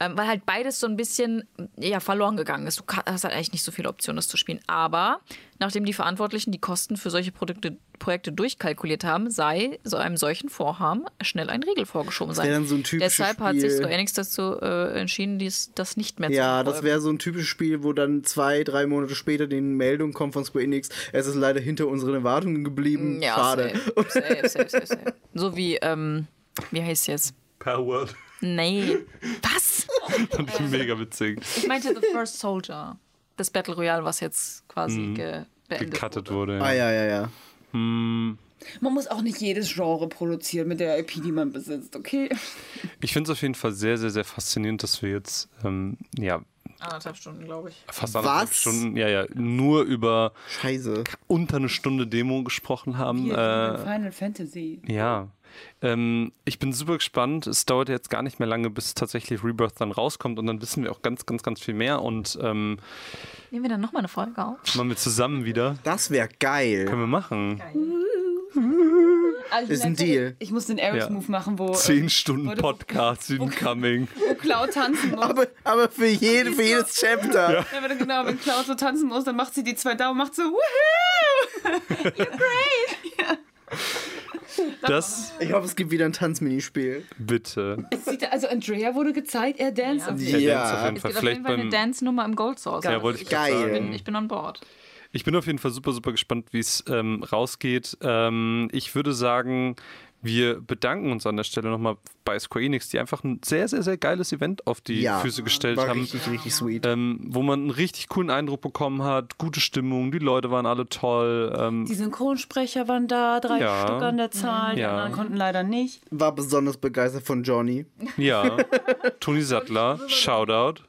Ähm, weil halt beides so ein bisschen ja, verloren gegangen ist. Du hast halt eigentlich nicht so viele Optionen, das zu spielen. Aber nachdem die Verantwortlichen die Kosten für solche Produkte, Projekte durchkalkuliert haben, sei so einem solchen Vorhaben schnell ein Riegel vorgeschoben sein. wäre dann so ein typisches Deshalb hat sich Spiel. Square Enix dazu äh, entschieden, dies, das nicht mehr zu Ja, das wäre so ein typisches Spiel, wo dann zwei, drei Monate später die Meldung kommt von Square Enix. Es ist leider hinter unseren Erwartungen geblieben. ja, Schade. Safe, safe, safe, safe, safe. So wie, ähm, wie heißt es jetzt? Per Word. Nee. Was? Fand ich mega witzig. Ich meinte The First Soldier. Das Battle Royale, was jetzt quasi ge beendet Gecuttet wurde. wurde. Ah, Ja. ja, ja, ja. Man muss auch nicht jedes Genre produzieren mit der IP, die man besitzt, okay? Ich finde es auf jeden Fall sehr, sehr, sehr faszinierend, dass wir jetzt ähm, ja, Anderthalb Stunden, glaube ich. fast anderthalb Was? Stunden ja, ja, nur über Scheiße. unter eine Stunde Demo gesprochen haben. Hier, Äh, Final Fantasy. Ja. Ähm, ich bin super gespannt. Es dauert jetzt gar nicht mehr lange, bis tatsächlich Rebirth dann rauskommt und dann wissen wir auch ganz, ganz, ganz viel mehr und ähm, Nehmen wir dann nochmal eine Folge auf? machen wir zusammen wieder. Das wäre geil. Können wir machen. Also, Ist ein Deal. Ich muss den Ares-Move machen, wo, Zehn Stunden Leute, Podcast incoming. wo Cloud tanzen muss. Aber, aber für, jede, für jedes Chapter. Ja, wenn, genau, wenn Cloud so tanzen muss, dann macht sie die zwei Daumen, macht so Woohoo! Das Ich hoffe, es gibt wieder ein Tanzminispiel. bitte. Es sieht, also Andrea wurde gezeigt, er dance auf Ja, Ja. Dance auf jeden Es Fall. gibt auf Vielleicht jeden Fall eine Dance-Nummer im Gold Source. Ja, wollte ich Geil. gerade Ich sagen. bin, ich bin an Bord. Ich bin auf jeden Fall super, super gespannt, wie es ähm, rausgeht. Ähm, ich würde sagen, wir bedanken uns an der Stelle nochmal bei Square Enix, die einfach ein sehr, sehr, sehr geiles Event auf die Ja, Füße gestellt War haben. richtig, richtig sweet. Ähm, wo man einen richtig coolen Eindruck bekommen hat, gute Stimmung, die Leute waren alle toll. Ähm, Die Synchronsprecher waren da, drei Ja. Stück an der Zahl, die Ja. anderen konnten leider nicht. War besonders begeistert von Johnny. ja, Toni Sattler, Shoutout.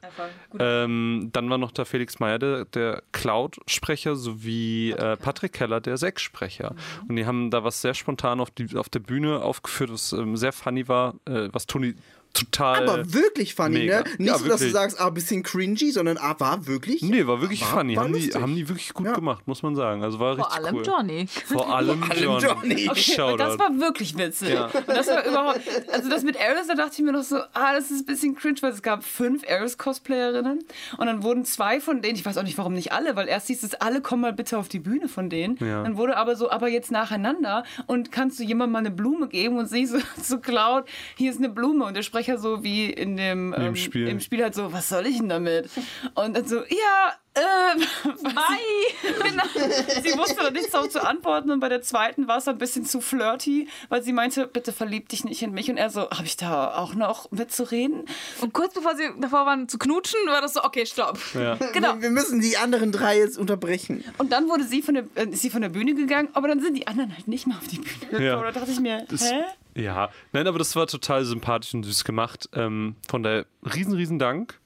Ähm, dann war noch da Felix Meyer, der, der Cloud-Sprecher, sowie äh, Patrick Keller, der Sex-Sprecher. Und die haben da was sehr spontan auf, die, auf der Bühne aufgeführt, was ähm, sehr funny war, äh, was Toni total. Aber wirklich funny, mega. ne? Nicht Ja, so, dass du sagst, ah, ein bisschen cringy, sondern ah, war wirklich. Nee, war wirklich War- funny. war haben, die, haben die wirklich gut Ja. gemacht, muss man sagen. Also war Vor richtig allem cool. Johnny. Vor allem allem Johnny. Johnny. Okay, und das war wirklich witzig. Ja. Das war überhaupt, also das mit Ares, da dachte ich mir noch so, ah, das ist ein bisschen cringe, weil es gab fünf Ares-Cosplayerinnen und dann wurden zwei von denen, ich weiß auch nicht, warum nicht alle, weil erst hieß es, alle kommen mal bitte auf die Bühne von denen. Ja. Dann wurde aber so, aber jetzt nacheinander und kannst du jemandem mal eine Blume geben und sie so zu Cloud, hier ist eine Blume und der Sprecher so wie in dem Im ähm, Spiel. im Spiel halt so, was soll ich denn damit? Und dann so, ja, ähm, Bye. Sie wusste dann nichts darauf zu antworten und bei der zweiten war es ein bisschen zu flirty, weil sie meinte, bitte verlieb dich nicht in mich. Und er so, habe ich da auch noch mitzureden? Und kurz bevor sie davor waren zu knutschen, war das so, okay, stopp. Ja. Genau. Wir müssen die anderen drei jetzt unterbrechen. Und dann wurde sie von der, äh, ist sie von der Bühne gegangen, aber dann sind die anderen halt nicht mehr auf die Bühne. Ja. gekommen. Da dachte ich mir, Das- hä? Ja, nein, aber das war total sympathisch und süß gemacht. Ähm, von daher riesen, riesen Dank.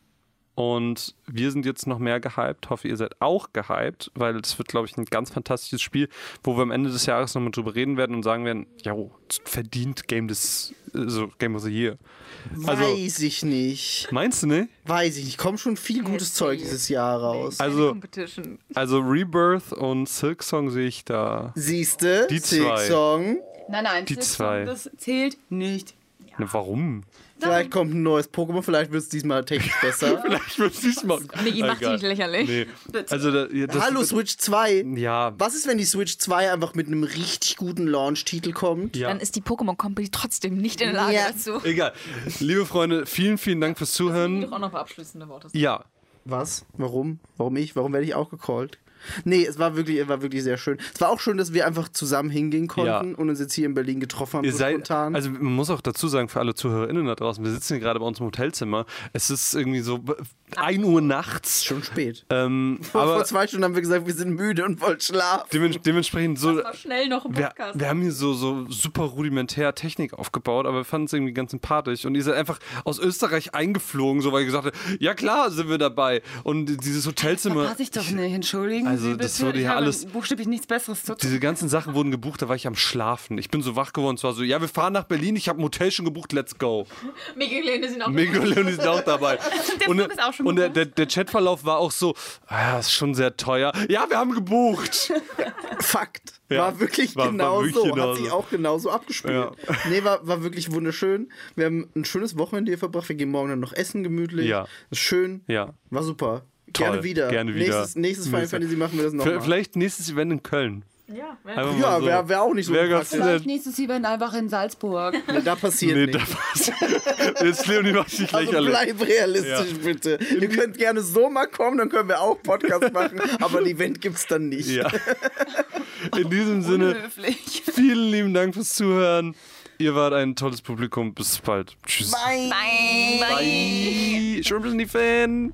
Und wir sind jetzt noch mehr gehypt. Hoffe, ihr seid auch gehypt, weil das wird, glaube ich, ein ganz fantastisches Spiel, wo wir am Ende des Jahres nochmal drüber reden werden und sagen werden, ja, verdient Game des, also Game of the Year. Also, Weiß ich nicht. meinst du, ne? Weiß ich nicht. Kommt schon viel gutes Zeug dieses Jahr raus. Also, Competition. also Rebirth und Silk Song sehe ich da. Siehste, Die Silk zwei. Song. Nein, nein, Die das- zwei. das zählt nicht. Ne, warum? Vielleicht kommt ein neues Pokémon, vielleicht wird es diesmal technisch besser. Vielleicht wird es diesmal. Migi, mach die Egal. nicht lächerlich. Nee. Also, da, ja, das Hallo Switch 2. Ja, Was ist, wenn die Switch 2 einfach mit einem richtig guten Launch-Titel kommt? ja. Dann ist die Pokémon Company trotzdem nicht in der Lage Ja. dazu. Egal. Liebe Freunde, vielen, vielen Dank fürs Zuhören. Doch auch noch ein paar abschließende Worte. Ja, Was? Warum? Warum ich? Warum werde ich auch gecallt? Nee, es war wirklich, es war wirklich sehr schön. Es war auch schön, dass wir einfach zusammen hingehen konnten Ja. und uns jetzt hier in Berlin getroffen haben. Ihr so seid, spontan. also man muss auch dazu sagen, für alle ZuhörerInnen da draußen, wir sitzen hier gerade bei uns im Hotelzimmer. Es ist irgendwie so 1 Uhr nachts. schon spät. Ähm, Vor aber zwei Stunden haben wir gesagt, wir sind müde und wollen schlafen. demen- dementsprechend so. Mal schnell noch ein Wir, Podcast. wir haben hier so, so super rudimentär Technik aufgebaut, aber wir fanden es irgendwie ganz sympathisch. Und ihr seid einfach aus Österreich eingeflogen, so weil ihr gesagt habt, ja klar sind wir dabei. Und dieses Hotelzimmer. Weiß ich doch nicht, entschuldigen Also, Sie das wurde ich ja habe alles- buchstäblich nichts Besseres zu tun. Diese ganzen Sachen wurden gebucht, da war ich am Schlafen. Ich bin so wach geworden, es war so, ja, wir fahren nach Berlin, ich habe ein Hotel schon gebucht, let's go. Miguel und Lene sind auch Mega und Leonie sind auch dabei. Der Flug ist auch schon und der, der, der Chatverlauf war auch so, ah, ist schon sehr teuer. Ja, wir haben gebucht. Fakt. Ja. War wirklich War- war genau wirklich so. genau Hat sich auch genauso abgespielt. Ja. Nee, war, war wirklich wunderschön. Wir haben ein schönes Wochenende hier verbracht. Wir gehen morgen dann noch essen gemütlich. Ja. Ist schön. Ja. War super. Toll. Gerne wieder. Gerne wieder. Nächstes, nächstes Final Fantasy machen wir das nochmal. Vielleicht nächstes Event in Köln. Ja, Einfach Ja, so. wäre wär auch nicht so Wär ganz nett. nächstes Event einfach in Salzburg. Nee, da passiert Nee, da nichts. Jetzt Leonie macht dich Also lächerlich. bleib realistisch, bitte. Ihr könnt gerne so mal kommen, dann können wir auch Podcast machen, aber ein Event gibt's dann nicht. ja. In diesem Sinne, Unhöflich. vielen lieben Dank fürs Zuhören. Ihr wart ein tolles Publikum. Bis bald. Tschüss. Bye. Bye. Schön, bis in die Fan.